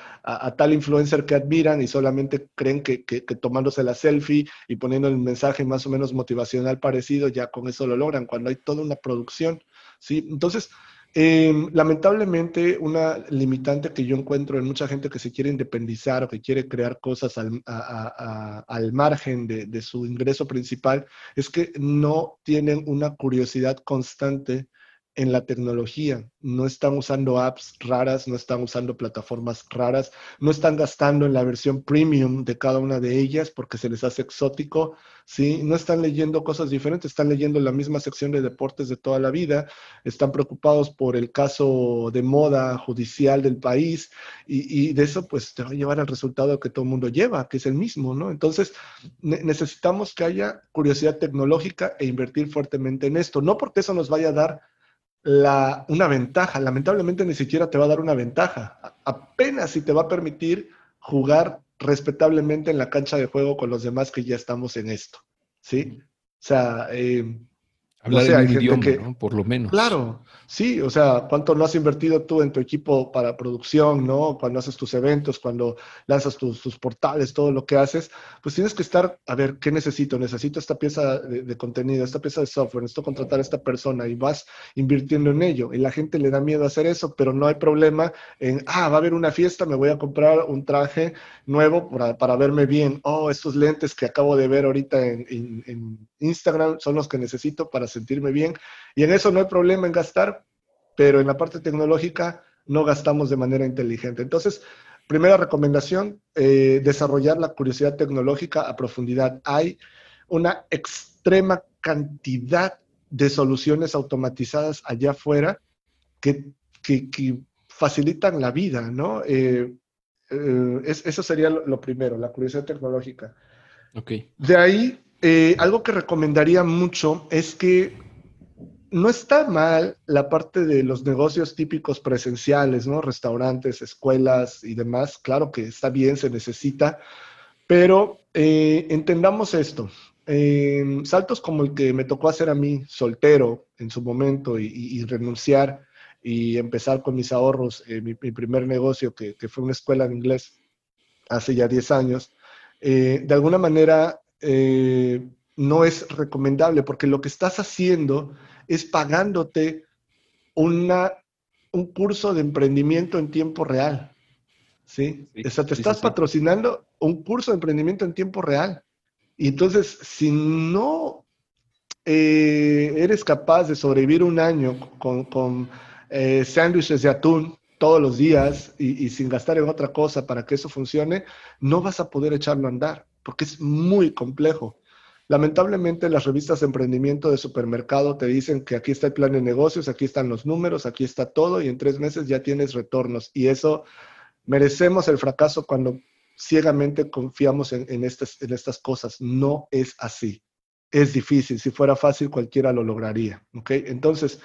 tal influencer que admiran y solamente creen que, que, tomándose la selfie y poniendo el mensaje más o menos motivacional parecido, ya con eso lo logran, cuando hay toda una producción, ¿sí? Entonces, Em, lamentablemente, una limitante que yo encuentro en mucha gente que se quiere independizar o que quiere crear cosas al, al margen de, de, su ingreso principal es que no tienen una curiosidad constante en la tecnología. No están usando apps raras, no están usando plataformas raras, no están gastando en la versión premium de cada una de ellas porque se les hace exótico, ¿sí? No están leyendo cosas diferentes, están leyendo la misma sección de deportes de toda la vida, están preocupados por el caso de moda judicial del país y, de eso pues te va a llevar al resultado que todo el mundo lleva, que es el mismo, ¿no? Entonces necesitamos que haya curiosidad tecnológica e invertir fuertemente en esto, no porque eso nos vaya a dar la, una ventaja. Lamentablemente ni siquiera te va a dar una ventaja. Apenas si te va a permitir jugar respetablemente en la cancha de juego con los demás que ya estamos en esto. ¿Sí? O sea... Eh, Hablar no sé, idioma, que, Por lo menos. Claro, sí, o sea, ¿cuánto no has invertido tú en tu equipo para producción, no? Cuando haces tus eventos, cuando lanzas tus, portales, todo lo que haces, pues tienes que estar, a ver, ¿qué necesito? Necesito esta pieza de, contenido, esta pieza de software, necesito contratar a esta persona y vas invirtiendo en ello. Y la gente le da miedo a hacer eso, pero no hay problema en, ah, va a haber una fiesta, me voy a comprar un traje nuevo para, para verme bien. Oh, estos lentes que acabo de ver ahorita en, en Instagram son los que necesito para sentirme bien. Y en eso no hay problema en gastar, pero en la parte tecnológica no gastamos de manera inteligente. Entonces, primera recomendación, eh, desarrollar la curiosidad tecnológica a profundidad. Hay una extrema cantidad de soluciones automatizadas allá afuera que, facilitan la vida, ¿no? Eh, eh, eso sería lo, primero, la curiosidad tecnológica. Okay. De ahí, algo que recomendaría mucho es que no está mal la parte de los negocios típicos presenciales, ¿no? Restaurantes, escuelas y demás. Claro que está bien, se necesita, pero eh, entendamos esto. saltos como el que me tocó hacer a mí, soltero en su momento, y, renunciar y empezar con mis ahorros, eh, mi, primer negocio, que, fue una escuela de inglés hace ya 10 años, eh, de alguna manera no es recomendable porque lo que estás haciendo es pagándote una, un curso de emprendimiento en tiempo real. ¿sí? o sea, te estás patrocinando un curso de emprendimiento en tiempo real. Y entonces, si no eh, eres capaz de sobrevivir un año con, eh, sándwiches de atún todos los días y, y, sin gastar en otra cosa para que eso funcione, no vas a poder echarlo a andar, porque es muy complejo. Lamentablemente las revistas de emprendimiento de supermercado te dicen que aquí está el plan de negocios, aquí están los números, aquí está todo y en tres meses ya tienes retornos. Y eso merecemos el fracaso cuando ciegamente confiamos en, estas, en estas cosas. No es así. Es difícil. Si fuera fácil, cualquiera lo lograría. ¿okay? Entonces,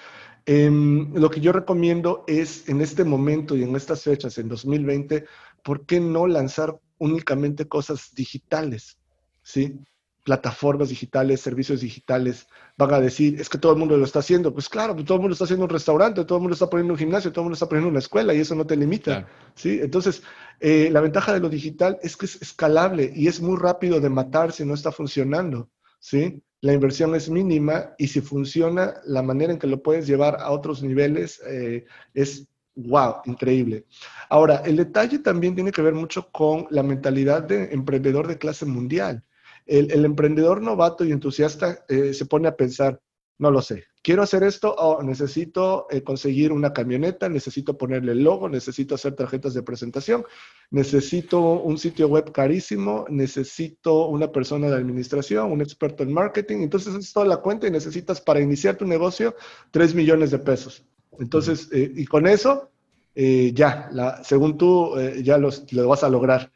em, lo que yo recomiendo es en este momento y en estas fechas, en 2020, ¿por qué no lanzar únicamente cosas digitales? ¿Sí? plataformas digitales, servicios digitales, van a decir, es que todo el mundo lo está haciendo. Pues claro, pues todo el mundo está haciendo un restaurante, todo el mundo está poniendo un gimnasio, todo el mundo está poniendo una escuela y eso no te limita. ¿sí? Entonces, eh, la ventaja de lo digital es que es escalable y es muy rápido de matar si no está funcionando. ¿sí? La inversión es mínima y si funciona, la manera en que lo puedes llevar a otros niveles eh, es wow, increíble. Ahora, el detalle también tiene que ver mucho con la mentalidad de emprendedor de clase mundial el, emprendedor novato y entusiasta eh, se pone a pensar, no lo sé, quiero hacer esto o necesito eh, conseguir una camioneta, necesito ponerle el logo, necesito hacer tarjetas de presentación, necesito un sitio web carísimo, necesito una persona de administración, un experto en marketing. Entonces es toda la cuenta y necesitas para iniciar tu negocio 3 millones de pesos. Entonces, eh, y con eso, ya, la, según tú, ya los, lo vas a lograr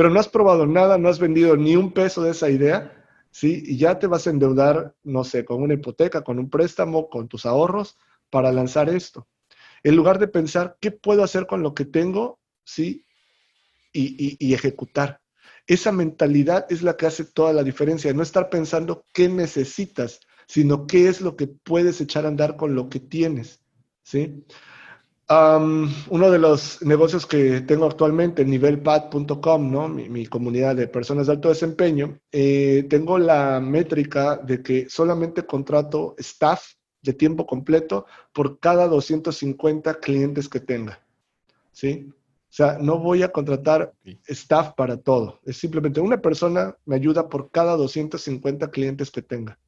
pero no has probado nada, no has vendido ni un peso de esa idea, ¿sí? Y ya te vas a endeudar, no sé, con una hipoteca, con un préstamo, con tus ahorros para lanzar esto. En lugar de pensar, ¿qué puedo hacer con lo que tengo? ¿Sí? Y, y ejecutar. Esa mentalidad es la que hace toda la diferencia, no estar pensando qué necesitas, sino qué es lo que puedes echar a andar con lo que tienes, ¿sí? Uno de los negocios que tengo actualmente, nivelpad.com, ¿no? Mi, comunidad de personas de alto desempeño, eh, tengo la métrica de que solamente contrato staff de tiempo completo por cada 250 clientes que tenga. ¿Sí? O sea, no voy a contratar staff para todo. Es simplemente una persona me ayuda por cada 250 clientes que tenga.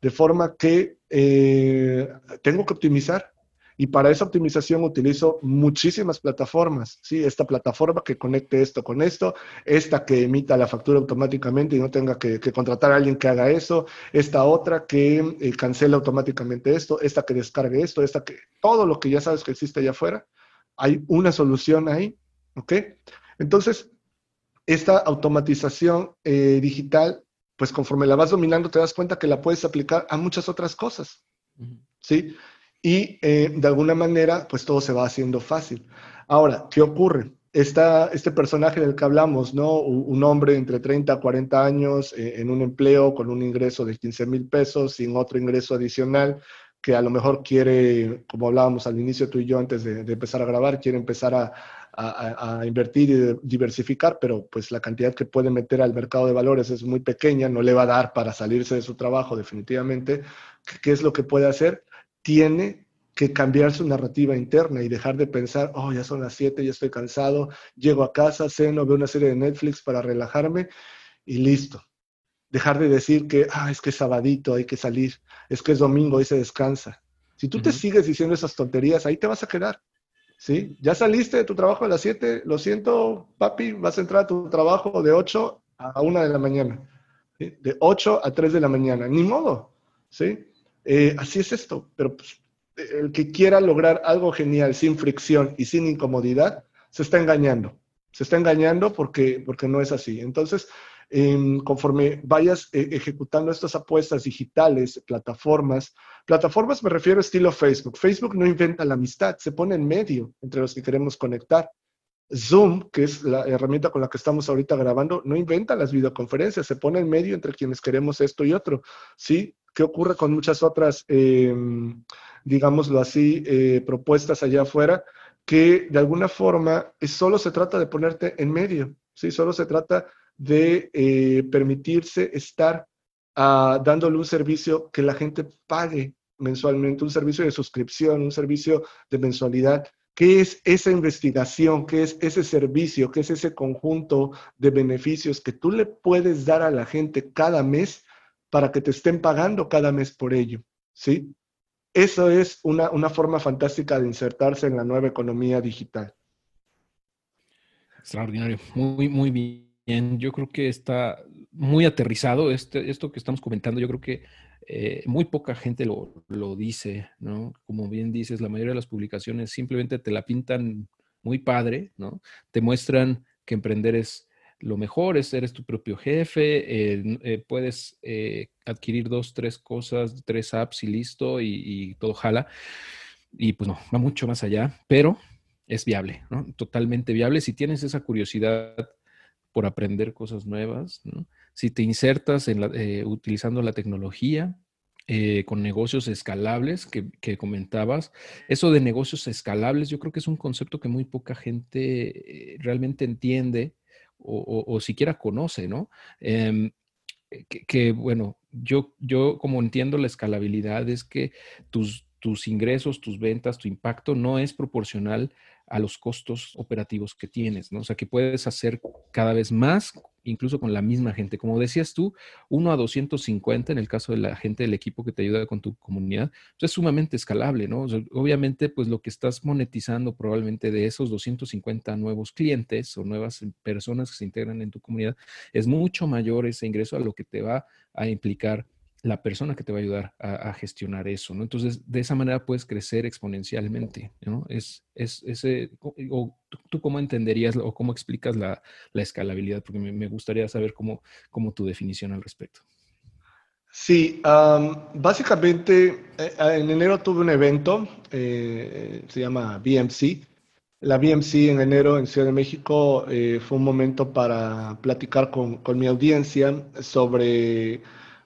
De forma que eh, tengo que optimizar y para esa optimización utilizo muchísimas plataformas, ¿sí? Esta plataforma que conecte esto con esto, esta que emita la factura automáticamente y no tenga que, contratar a alguien que haga eso, esta otra que eh, cancela automáticamente esto, esta que descargue esto, esta que, todo lo que ya sabes que existe allá afuera, hay una solución ahí, ¿ok? Entonces, esta automatización eh, digital, pues conforme la vas dominando, te das cuenta que la puedes aplicar a muchas otras cosas, ¿sí? Y eh, de alguna manera pues todo se va haciendo fácil. Ahora, ¿qué ocurre? está este personaje del que hablamos, ¿no? Un hombre entre 30 a 40 años eh, en un empleo con un ingreso de 15 mil pesos, sin otro ingreso adicional, que a lo mejor quiere, como hablábamos al inicio tú y yo antes de, empezar a grabar, quiere empezar a, a, invertir y diversificar, pero pues la cantidad que puede meter al mercado de valores es muy pequeña, no le va a dar para salirse de su trabajo definitivamente. ¿Qué es lo que puede hacer? Tiene que cambiar su narrativa interna y dejar de pensar, oh, ya son las 7, ya estoy cansado, llego a casa, ceno, veo una serie de Netflix para relajarme y listo. Dejar de decir que, ah, es que es sabadito, hay que salir, es que es domingo, y se descansa. Si tú te sigues diciendo esas tonterías, ahí te vas a quedar. ¿Sí? Ya saliste de tu trabajo a las 7, lo siento, papi, vas a entrar a tu trabajo de 8 a 1 de la mañana. De 8 a 3 de la mañana, ni modo. ¿Sí? Eh, así es esto, pero pues, el que quiera lograr algo genial sin fricción y sin incomodidad, se está engañando. Se está engañando porque, porque no es así. Entonces, conforme vayas eh, ejecutando estas apuestas digitales, plataformas, plataformas me refiero estilo Facebook. Facebook no inventa la amistad, se pone en medio entre los que queremos conectar. Zoom, que es la herramienta con la que estamos ahorita grabando, no inventa las videoconferencias, se pone en medio entre quienes queremos esto y otro. ¿Sí? ¿Qué ocurre con muchas otras, em, digámoslo así, eh, propuestas allá afuera? Que de alguna forma solo se trata de ponerte en medio, ¿sí? Solo se trata de eh, permitirse estar ah, dándole un servicio que la gente pague mensualmente, un servicio de suscripción, un servicio de mensualidad. ¿Qué es esa investigación? ¿Qué es ese servicio? ¿Qué es ese conjunto de beneficios que tú le puedes dar a la gente cada mes para que te estén pagando cada mes por ello, ¿sí? Eso es una, forma fantástica de insertarse en la nueva economía digital. Extraordinario, muy, muy bien. Yo creo que está muy aterrizado este, esto que estamos comentando. Yo creo que eh, muy poca gente lo, lo, dice, ¿no? Como bien dices, la mayoría de las publicaciones simplemente te la pintan muy padre, ¿no? Te muestran que emprender es lo mejor es eres tu propio jefe, eh, eh, puedes adquirir dos, tres cosas, tres apps y listo, y, todo jala. Y pues no, va mucho más allá, pero es viable, ¿no? Totalmente viable. Si tienes esa curiosidad por aprender cosas nuevas, ¿no? Si te insertas en utilizando la tecnología, con negocios escalables que, que, comentabas. Eso de negocios escalables, yo creo que es un concepto que muy poca gente realmente entiende o, siquiera conoce, ¿no? Em, que, bueno, yo, yo como entiendo la escalabilidad es que tus, tus ingresos, tus ventas, tu impacto no es proporcional a los costos operativos que tienes, ¿no? O sea, que puedes hacer cada vez más, incluso con la misma gente. Como decías tú, 1 a 250 en el caso de la gente del equipo que te ayuda con tu comunidad, pues es sumamente escalable, ¿no? obviamente, pues lo que estás monetizando probablemente de esos 250 nuevos clientes o nuevas personas que se integran en tu comunidad es mucho mayor ese ingreso a lo que te va a implicar la persona que te va a ayudar a, gestionar eso, ¿no? Entonces, de esa manera puedes crecer exponencialmente, ¿no? Es, es ese, o tú, cómo entenderías o cómo explicas la, escalabilidad, porque me, gustaría saber cómo, cómo tu definición al respecto. Sí, básicamente eh, en enero tuve un evento, eh, se llama BMC. La BMC en enero en Ciudad de México eh, fue un momento para platicar con, con mi audiencia sobre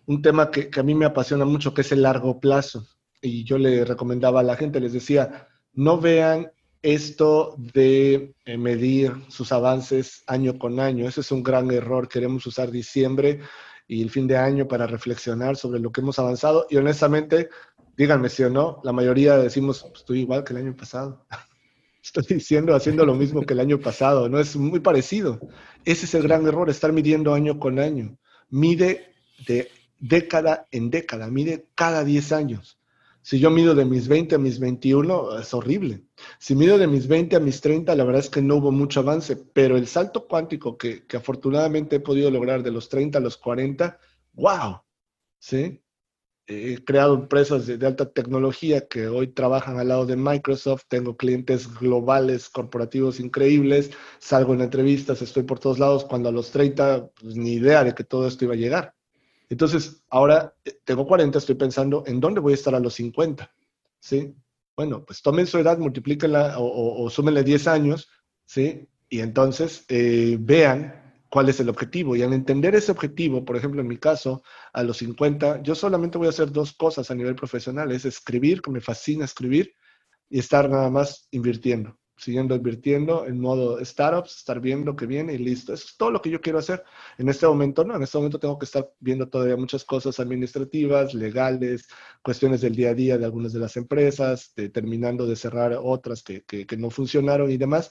un tema que, a mí me apasiona mucho, que es el largo plazo. Y yo le recomendaba a la gente, les decía, no vean esto de eh, medir sus avances año con año. Ese es un gran error. Queremos usar diciembre y el fin de año para reflexionar sobre lo que hemos avanzado. Y honestamente, díganme si o no, la mayoría decimos, pues, estoy igual que el año pasado. *laughs* Estoy diciendo, haciendo lo mismo que el año pasado. No es muy parecido. Ese es el gran error, estar midiendo año con año. Mide de década en década, mide cada 10 años. Si yo mido de mis 20 a mis 21, es horrible. Si mido de mis 20 a mis 30, la verdad es que no hubo mucho avance, pero el salto cuántico que, afortunadamente he podido lograr de los 30 a los 40, wow, ¿sí? He creado empresas de, de alta tecnología que hoy trabajan al lado de Microsoft, tengo clientes globales, corporativos increíbles, salgo en entrevistas, estoy por todos lados, cuando a los 30, pues, ni idea de que todo esto iba a llegar. Entonces, ahora eh, tengo 40, estoy pensando en dónde voy a estar a los 50, ¿sí? Bueno, pues tomen su edad, multiplíquenla o, o, súmenle 10 años, ¿sí? y entonces eh, vean cuál es el objetivo. Y al entender ese objetivo, por ejemplo, en mi caso, a los 50, yo solamente voy a hacer dos cosas a nivel profesional, es escribir, que me fascina escribir, y estar nada más invirtiendo, siguiendo invirtiendo en modo startups, estar viendo que viene y listo. Eso es todo lo que yo quiero hacer. En este momento no, en este momento tengo que estar viendo todavía muchas cosas administrativas, legales, cuestiones del día a día de algunas de las empresas, terminando de cerrar otras que, que no funcionaron y demás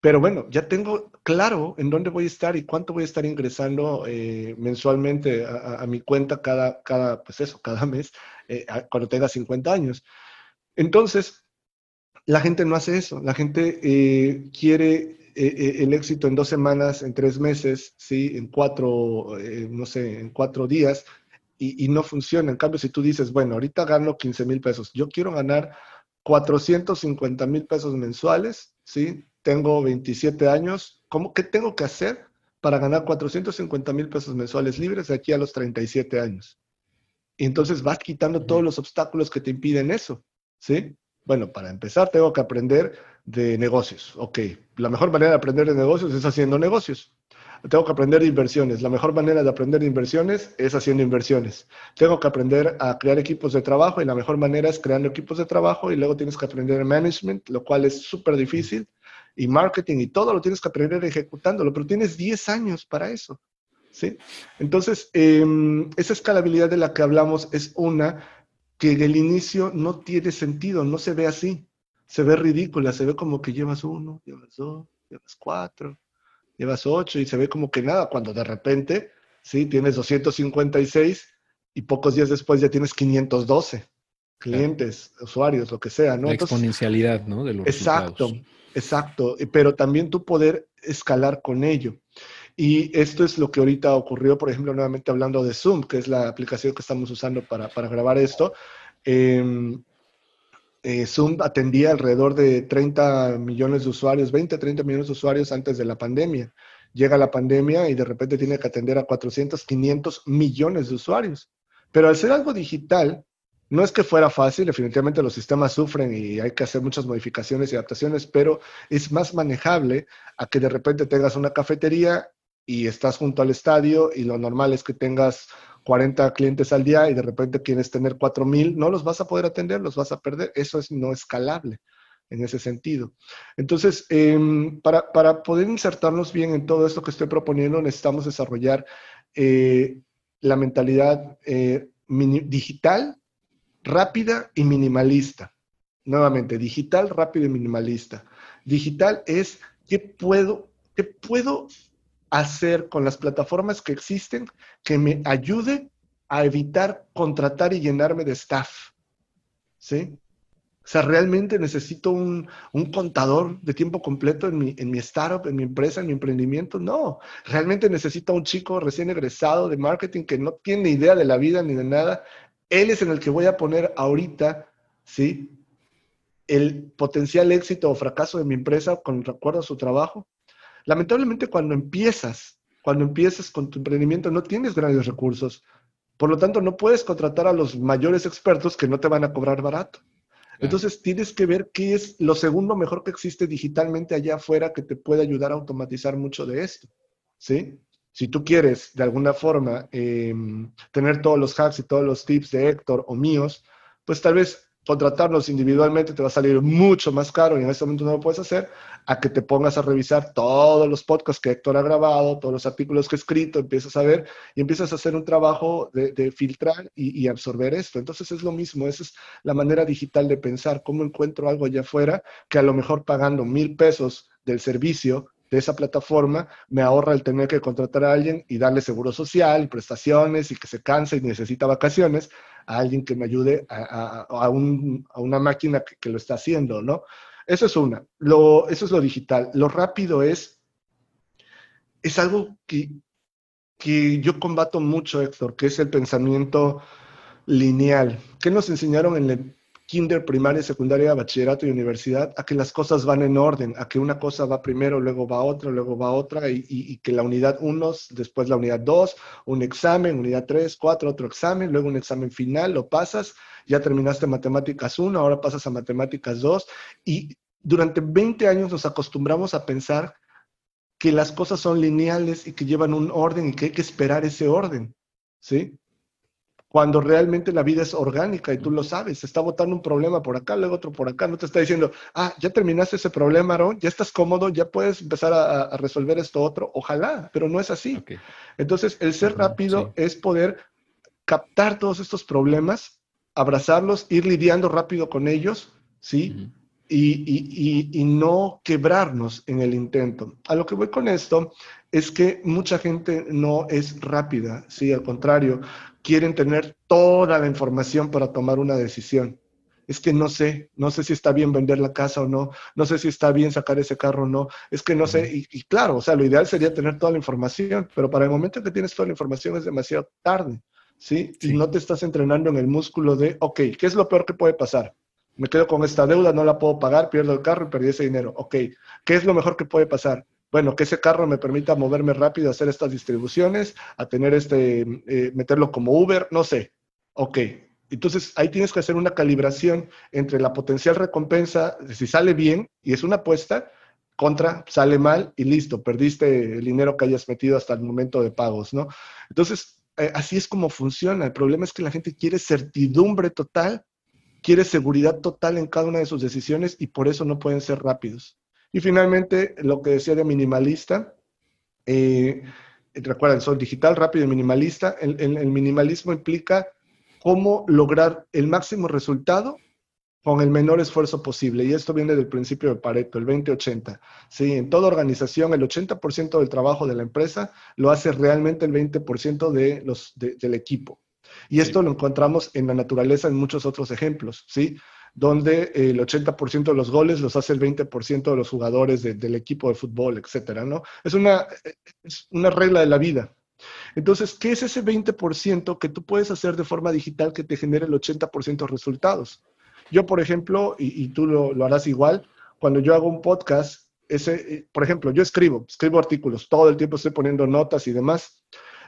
pero bueno, ya tengo claro en dónde voy a estar y cuánto voy a estar ingresando eh, mensualmente a, mi cuenta cada, cada, pues eso, cada mes, eh, cuando tenga 50 años. Entonces, la gente no hace eso. La gente eh, quiere el éxito en dos semanas, en tres meses, ¿sí? en cuatro, no sé, en cuatro días, y, y, no funciona. En cambio, si tú dices, bueno, ahorita gano 15 mil pesos, yo quiero ganar 450 mil pesos mensuales, ¿sí? tengo 27 años, ¿cómo, ¿qué tengo que hacer para ganar 450 mil pesos mensuales libres de aquí a los 37 años? Y entonces vas quitando todos los obstáculos que te impiden eso, ¿sí? Bueno, para empezar tengo que aprender de negocios. Ok, la mejor manera de aprender de negocios es haciendo negocios. Tengo que aprender de inversiones. La mejor manera de aprender de inversiones es haciendo inversiones. Tengo que aprender a crear equipos de trabajo y la mejor manera es creando equipos de trabajo y luego tienes que aprender management, lo cual es súper difícil y marketing y todo lo tienes que aprender ejecutándolo, pero tienes 10 años para eso. ¿sí? Entonces, em, esa escalabilidad de la que hablamos es una que en el inicio no tiene sentido, no se ve así, se ve ridícula, se ve como que llevas uno, llevas dos, llevas cuatro, llevas ocho y se ve como que nada, cuando de repente, sí, tienes 256 y pocos días después ya tienes 512 clientes, usuarios, lo que sea, ¿no? La exponencialidad, ¿no? De los exacto. Exacto, pero también tú poder escalar con ello. Y esto es lo que ahorita ocurrió, por ejemplo, nuevamente hablando de Zoom, que es la aplicación que estamos usando para, grabar esto. Em, eh, Zoom atendía alrededor de 30 millones de usuarios, 20, 30 millones de usuarios antes de la pandemia. Llega la pandemia y de repente tiene que atender a 400, 500 millones de usuarios. Pero al ser algo digital, no es que fuera fácil, definitivamente los sistemas sufren y hay que hacer muchas modificaciones y adaptaciones, pero es más manejable a que de repente tengas una cafetería y estás junto al estadio y lo normal es que tengas 40 clientes al día y de repente quieres tener 4.000, no los vas a poder atender, los vas a perder. Eso es no escalable en ese sentido. Entonces, em, para, poder insertarnos bien en todo esto que estoy proponiendo, necesitamos desarrollar eh, la mentalidad eh, digital rápida y minimalista. Nuevamente, digital, rápido y minimalista. Digital es qué puedo, qué puedo hacer con las plataformas que existen que me ayude a evitar contratar y llenarme de staff. ¿Sí? O sea, realmente necesito un, contador de tiempo completo en mi, en mi startup, en mi empresa, en mi emprendimiento. No, realmente necesito un chico recién egresado de marketing que no tiene idea de la vida ni de nada él es en el que voy a poner ahorita, ¿sí? El potencial éxito o fracaso de mi empresa con recuerdo a su trabajo. Lamentablemente cuando empiezas, cuando empiezas con tu emprendimiento no tienes grandes recursos. Por lo tanto, no puedes contratar a los mayores expertos que no te van a cobrar barato. Entonces tienes que ver qué es lo segundo mejor que existe digitalmente allá afuera que te puede ayudar a automatizar mucho de esto. ¿Sí? Si tú quieres de alguna forma em, tener todos los hacks y todos los tips de Héctor o míos, pues tal vez contratarnos individualmente te va a salir mucho más caro y en este momento no lo puedes hacer, a que te pongas a revisar todos los podcasts que Héctor ha grabado, todos los artículos que ha escrito, empiezas a ver y empiezas a hacer un trabajo de, filtrar y, y, absorber esto. Entonces es lo mismo, esa es la manera digital de pensar, cómo encuentro algo allá afuera que a lo mejor pagando mil pesos del servicio de esa plataforma me ahorra el tener que contratar a alguien y darle seguro social, prestaciones y que se canse y necesita vacaciones a alguien que me ayude a, una máquina que, lo está haciendo, ¿no? Eso es una. Lo, eso es lo digital. Lo rápido es, es algo que, que yo combato mucho, Héctor, que es el pensamiento lineal. ¿Qué nos enseñaron en el kinder, primaria, secundaria, bachillerato y universidad, a que las cosas van en orden, a que una cosa va primero, luego va otra, luego va otra, y, que la unidad 1, después la unidad 2, un examen, unidad 3, 4, otro examen, luego un examen final, lo pasas, ya terminaste matemáticas 1, ahora pasas a matemáticas 2, y durante 20 años nos acostumbramos a pensar que las cosas son lineales y que llevan un orden y que hay que esperar ese orden, ¿sí? Cuando realmente la vida es orgánica y tú lo sabes, se está botando un problema por acá, luego otro por acá, no te está diciendo, ah, ya terminaste ese problema, Aaron, ya estás cómodo, ya puedes empezar a, resolver esto otro, ojalá, pero no es así. Entonces, el ser rápido es poder captar todos estos problemas, abrazarlos, ir lidiando rápido con ellos, ¿sí? y, no quebrarnos en el intento. A lo que voy con esto es que mucha gente no es rápida, sí, al contrario, quieren tener toda la información para tomar una decisión. Es que no sé, no sé si está bien vender la casa o no, no sé si está bien sacar ese carro o no, es que no sé, y, y claro, o sea, lo ideal sería tener toda la información, pero para el momento que tienes toda la información es demasiado tarde, ¿sí? Y no te estás entrenando en el músculo de, ok, ¿qué es lo peor que puede pasar? me quedo con esta deuda, no la puedo pagar, pierdo el carro y perdí ese dinero. Ok, ¿qué es lo mejor que puede pasar? Bueno, que ese carro me permita moverme rápido, hacer estas distribuciones, a tener este, eh, meterlo como Uber, no sé. Ok, entonces ahí tienes que hacer una calibración entre la potencial recompensa, si sale bien y es una apuesta, contra, sale mal y listo, perdiste el dinero que hayas metido hasta el momento de pagos, ¿no? Entonces, eh, así es como funciona. El problema es que la gente quiere certidumbre total quiere seguridad total en cada una de sus decisiones y por eso no pueden ser rápidos. Y finalmente, lo que decía de minimalista, eh, recuerden, soy digital, rápido y minimalista. El, minimalismo implica cómo lograr el máximo resultado con el menor esfuerzo posible. Y esto viene del principio de Pareto, el 20-80. Sí, en toda organización, el 80% del trabajo de la empresa lo hace realmente el 20% de los, del equipo. Y esto lo encontramos en la naturaleza en muchos otros ejemplos, ¿sí? Donde el 80% de los goles los hace el 20% de los jugadores del equipo de fútbol, etcétera, ¿no? Es una, es una regla de la vida. Entonces, ¿qué es ese 20% que tú puedes hacer de forma digital que te genere el 80% de resultados? Yo, por ejemplo, y, tú lo, lo, harás igual, cuando yo hago un podcast, ese, eh, por ejemplo, yo escribo, escribo artículos, todo el tiempo estoy poniendo notas y demás.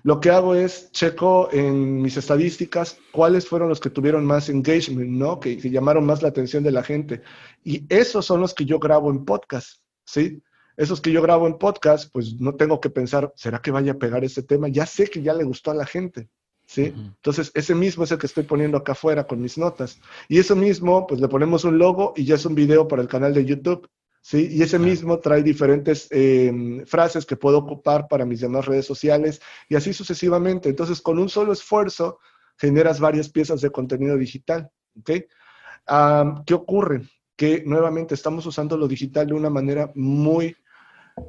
Lo que hago es checo en mis estadísticas cuáles fueron los que tuvieron más engagement, ¿no? Que, llamaron más la atención de la gente. Y esos son los que yo grabo en podcast, ¿sí? Esos que yo grabo en podcast, pues no tengo que pensar, ¿será que vaya a pegar ese tema? Ya sé que ya le gustó a la gente, ¿sí? Entonces, ese mismo es el que estoy poniendo acá afuera con mis notas. Y eso mismo, pues le ponemos un logo y ya es un video para el canal de YouTube. ¿Sí? Y ese mismo trae diferentes em, frases que puedo ocupar para mis demás redes sociales y así sucesivamente. Entonces, con un solo esfuerzo generas varias piezas de contenido digital, ¿ok? ¿Qué ocurre? Que nuevamente estamos usando lo digital de una manera muy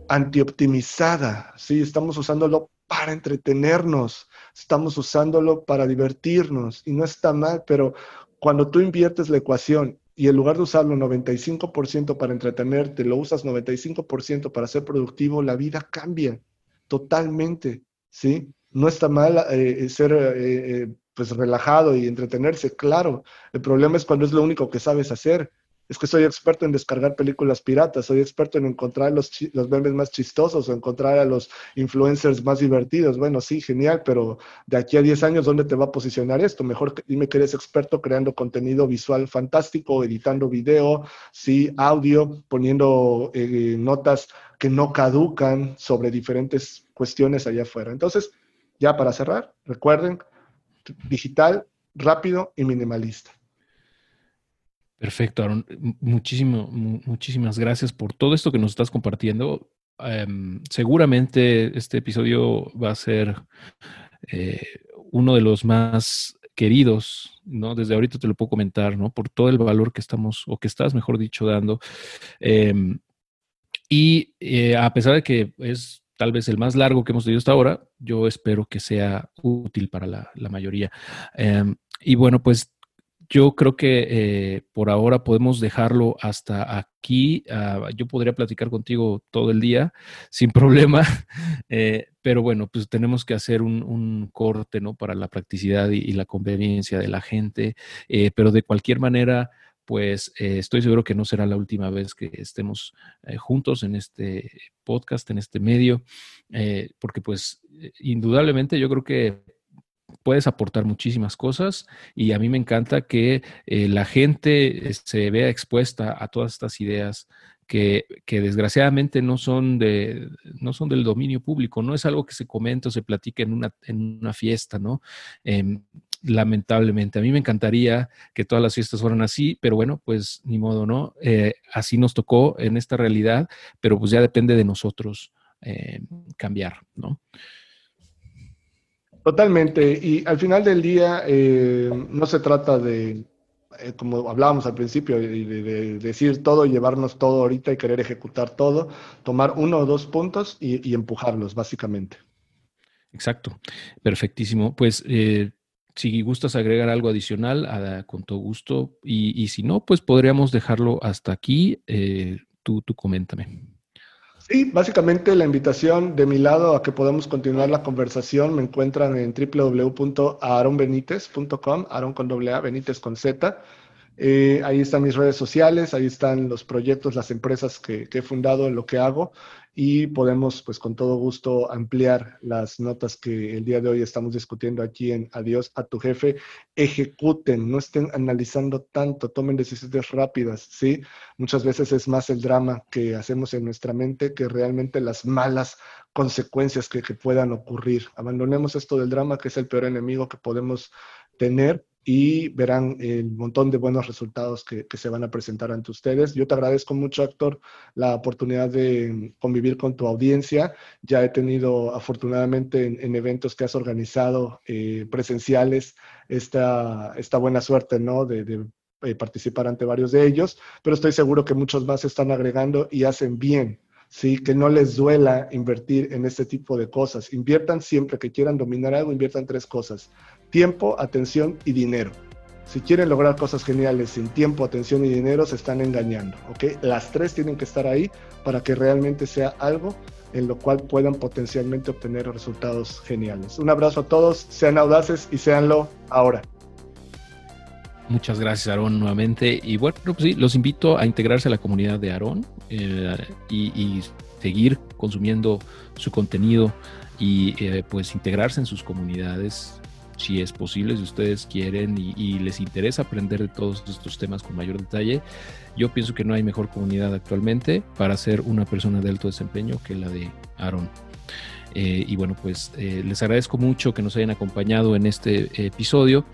antioptimizada, ¿sí? Estamos usándolo para entretenernos, estamos usándolo para divertirnos y no está mal, pero cuando tú inviertes la ecuación y en lugar de usarlo 95% para entretenerte, lo usas 95% para ser productivo, la vida cambia totalmente, ¿sí? No está mal eh, ser eh, eh, pues relajado y entretenerse, claro. El problema es cuando es lo único que sabes hacer es que soy experto en descargar películas piratas, soy experto en encontrar los, los memes más chistosos o encontrar a los influencers más divertidos. Bueno, sí, genial, pero de aquí a 10 años, ¿dónde te va a posicionar esto? Mejor dime que eres experto creando contenido visual fantástico, editando video, sí, audio, poniendo eh, notas que no caducan sobre diferentes cuestiones allá afuera. Entonces, ya para cerrar, recuerden, digital, rápido y minimalista. Perfecto, Aaron. Muchísimas gracias por todo esto que nos estás compartiendo. Em, seguramente este episodio va a ser eh, uno de los más queridos, ¿no? Desde ahorita te lo puedo comentar, ¿no? Por todo el valor que estamos, o que estás, mejor dicho, dando. Em, y eh, a pesar de que es tal vez el más largo que hemos tenido hasta ahora, yo espero que sea útil para la, mayoría. Em, y bueno, pues yo creo que eh, por ahora podemos dejarlo hasta aquí. Ah, yo podría platicar contigo todo el día *laughs* sin problema, *laughs* eh, pero bueno, pues tenemos que hacer un, corte, ¿no? Para la practicidad y, la conveniencia de la gente. Eh, pero de cualquier manera, pues estoy seguro que no será la última vez que estemos juntos en este podcast, en este medio, porque pues indudablemente yo creo que puedes aportar muchísimas cosas y a mí me encanta que eh, la gente eh, se vea expuesta a todas estas ideas que, desgraciadamente no son, de, no son del dominio público, no es algo que se comenta o se platica en una, en una fiesta, ¿no? Em, lamentablemente. A mí me encantaría que todas las fiestas fueran así, pero bueno, pues ni modo, ¿no? Eh, así nos tocó en esta realidad, pero pues ya depende de nosotros cambiar, ¿no? Totalmente. Y al final del día eh, no se trata de, como hablábamos al principio, de, decir todo, llevarnos todo ahorita y querer ejecutar todo, tomar uno o dos puntos y, empujarlos, básicamente. Exacto, perfectísimo. Pues si gustas agregar algo adicional, con todo gusto. Y, si no, pues podríamos dejarlo hasta aquí. Eh, tú, tú coméntame. Sí, básicamente la invitación de mi lado a que podamos continuar la conversación me encuentran en www.aaronbenitez.com, Aaron con doble A, Benítez con Z. Eh, ahí están mis redes sociales, ahí están los proyectos, las empresas que, que, he fundado lo que hago y podemos, pues con todo gusto, ampliar las notas que el día de hoy estamos discutiendo aquí en Adiós a tu jefe. Ejecuten, no estén analizando tanto, tomen decisiones rápidas, ¿sí? Muchas veces es más el drama que hacemos en nuestra mente que realmente las malas consecuencias que, que puedan ocurrir. Abandonemos esto del drama, que es el peor enemigo que podemos tener y verán el montón de buenos resultados que, se van a presentar ante ustedes. Yo te agradezco mucho, Héctor, la oportunidad de convivir con tu audiencia. Ya he tenido, afortunadamente, en, eventos que has organizado eh, presenciales, esta, esta buena suerte, ¿no? De, eh, participar ante varios de ellos, pero estoy seguro que muchos más están agregando y hacen bien. ¿sí? Que no les duela invertir en este tipo de cosas. Inviertan siempre que quieran dominar algo, inviertan tres cosas tiempo, atención y dinero. Si quieren lograr cosas geniales sin tiempo, atención y dinero, se están engañando. ¿ok? Las tres tienen que estar ahí para que realmente sea algo en lo cual puedan potencialmente obtener resultados geniales. Un abrazo a todos, sean audaces y seanlo ahora. Muchas gracias, Aarón, nuevamente. Y bueno, pues sí, los invito a integrarse a la comunidad de Aarón eh, y, seguir consumiendo su contenido y eh, pues integrarse en sus comunidades si es posible, si ustedes quieren y, les interesa aprender de todos estos temas con mayor detalle, yo pienso que no hay mejor comunidad actualmente para ser una persona de alto desempeño que la de Aaron. Eh, y bueno, pues eh, les agradezco mucho que nos hayan acompañado en este episodio.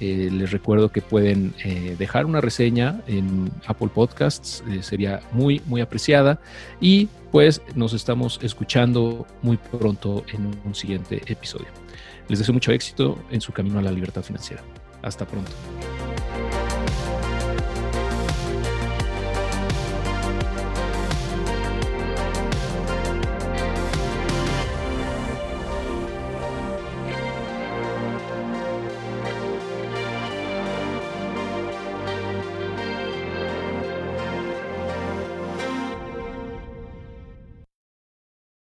Eh, les recuerdo que pueden dejar una reseña en Apple Podcasts, sería muy, muy apreciada. Y pues nos estamos escuchando muy pronto en un siguiente episodio. Les deseo mucho éxito en su camino a la libertad financiera. Hasta pronto.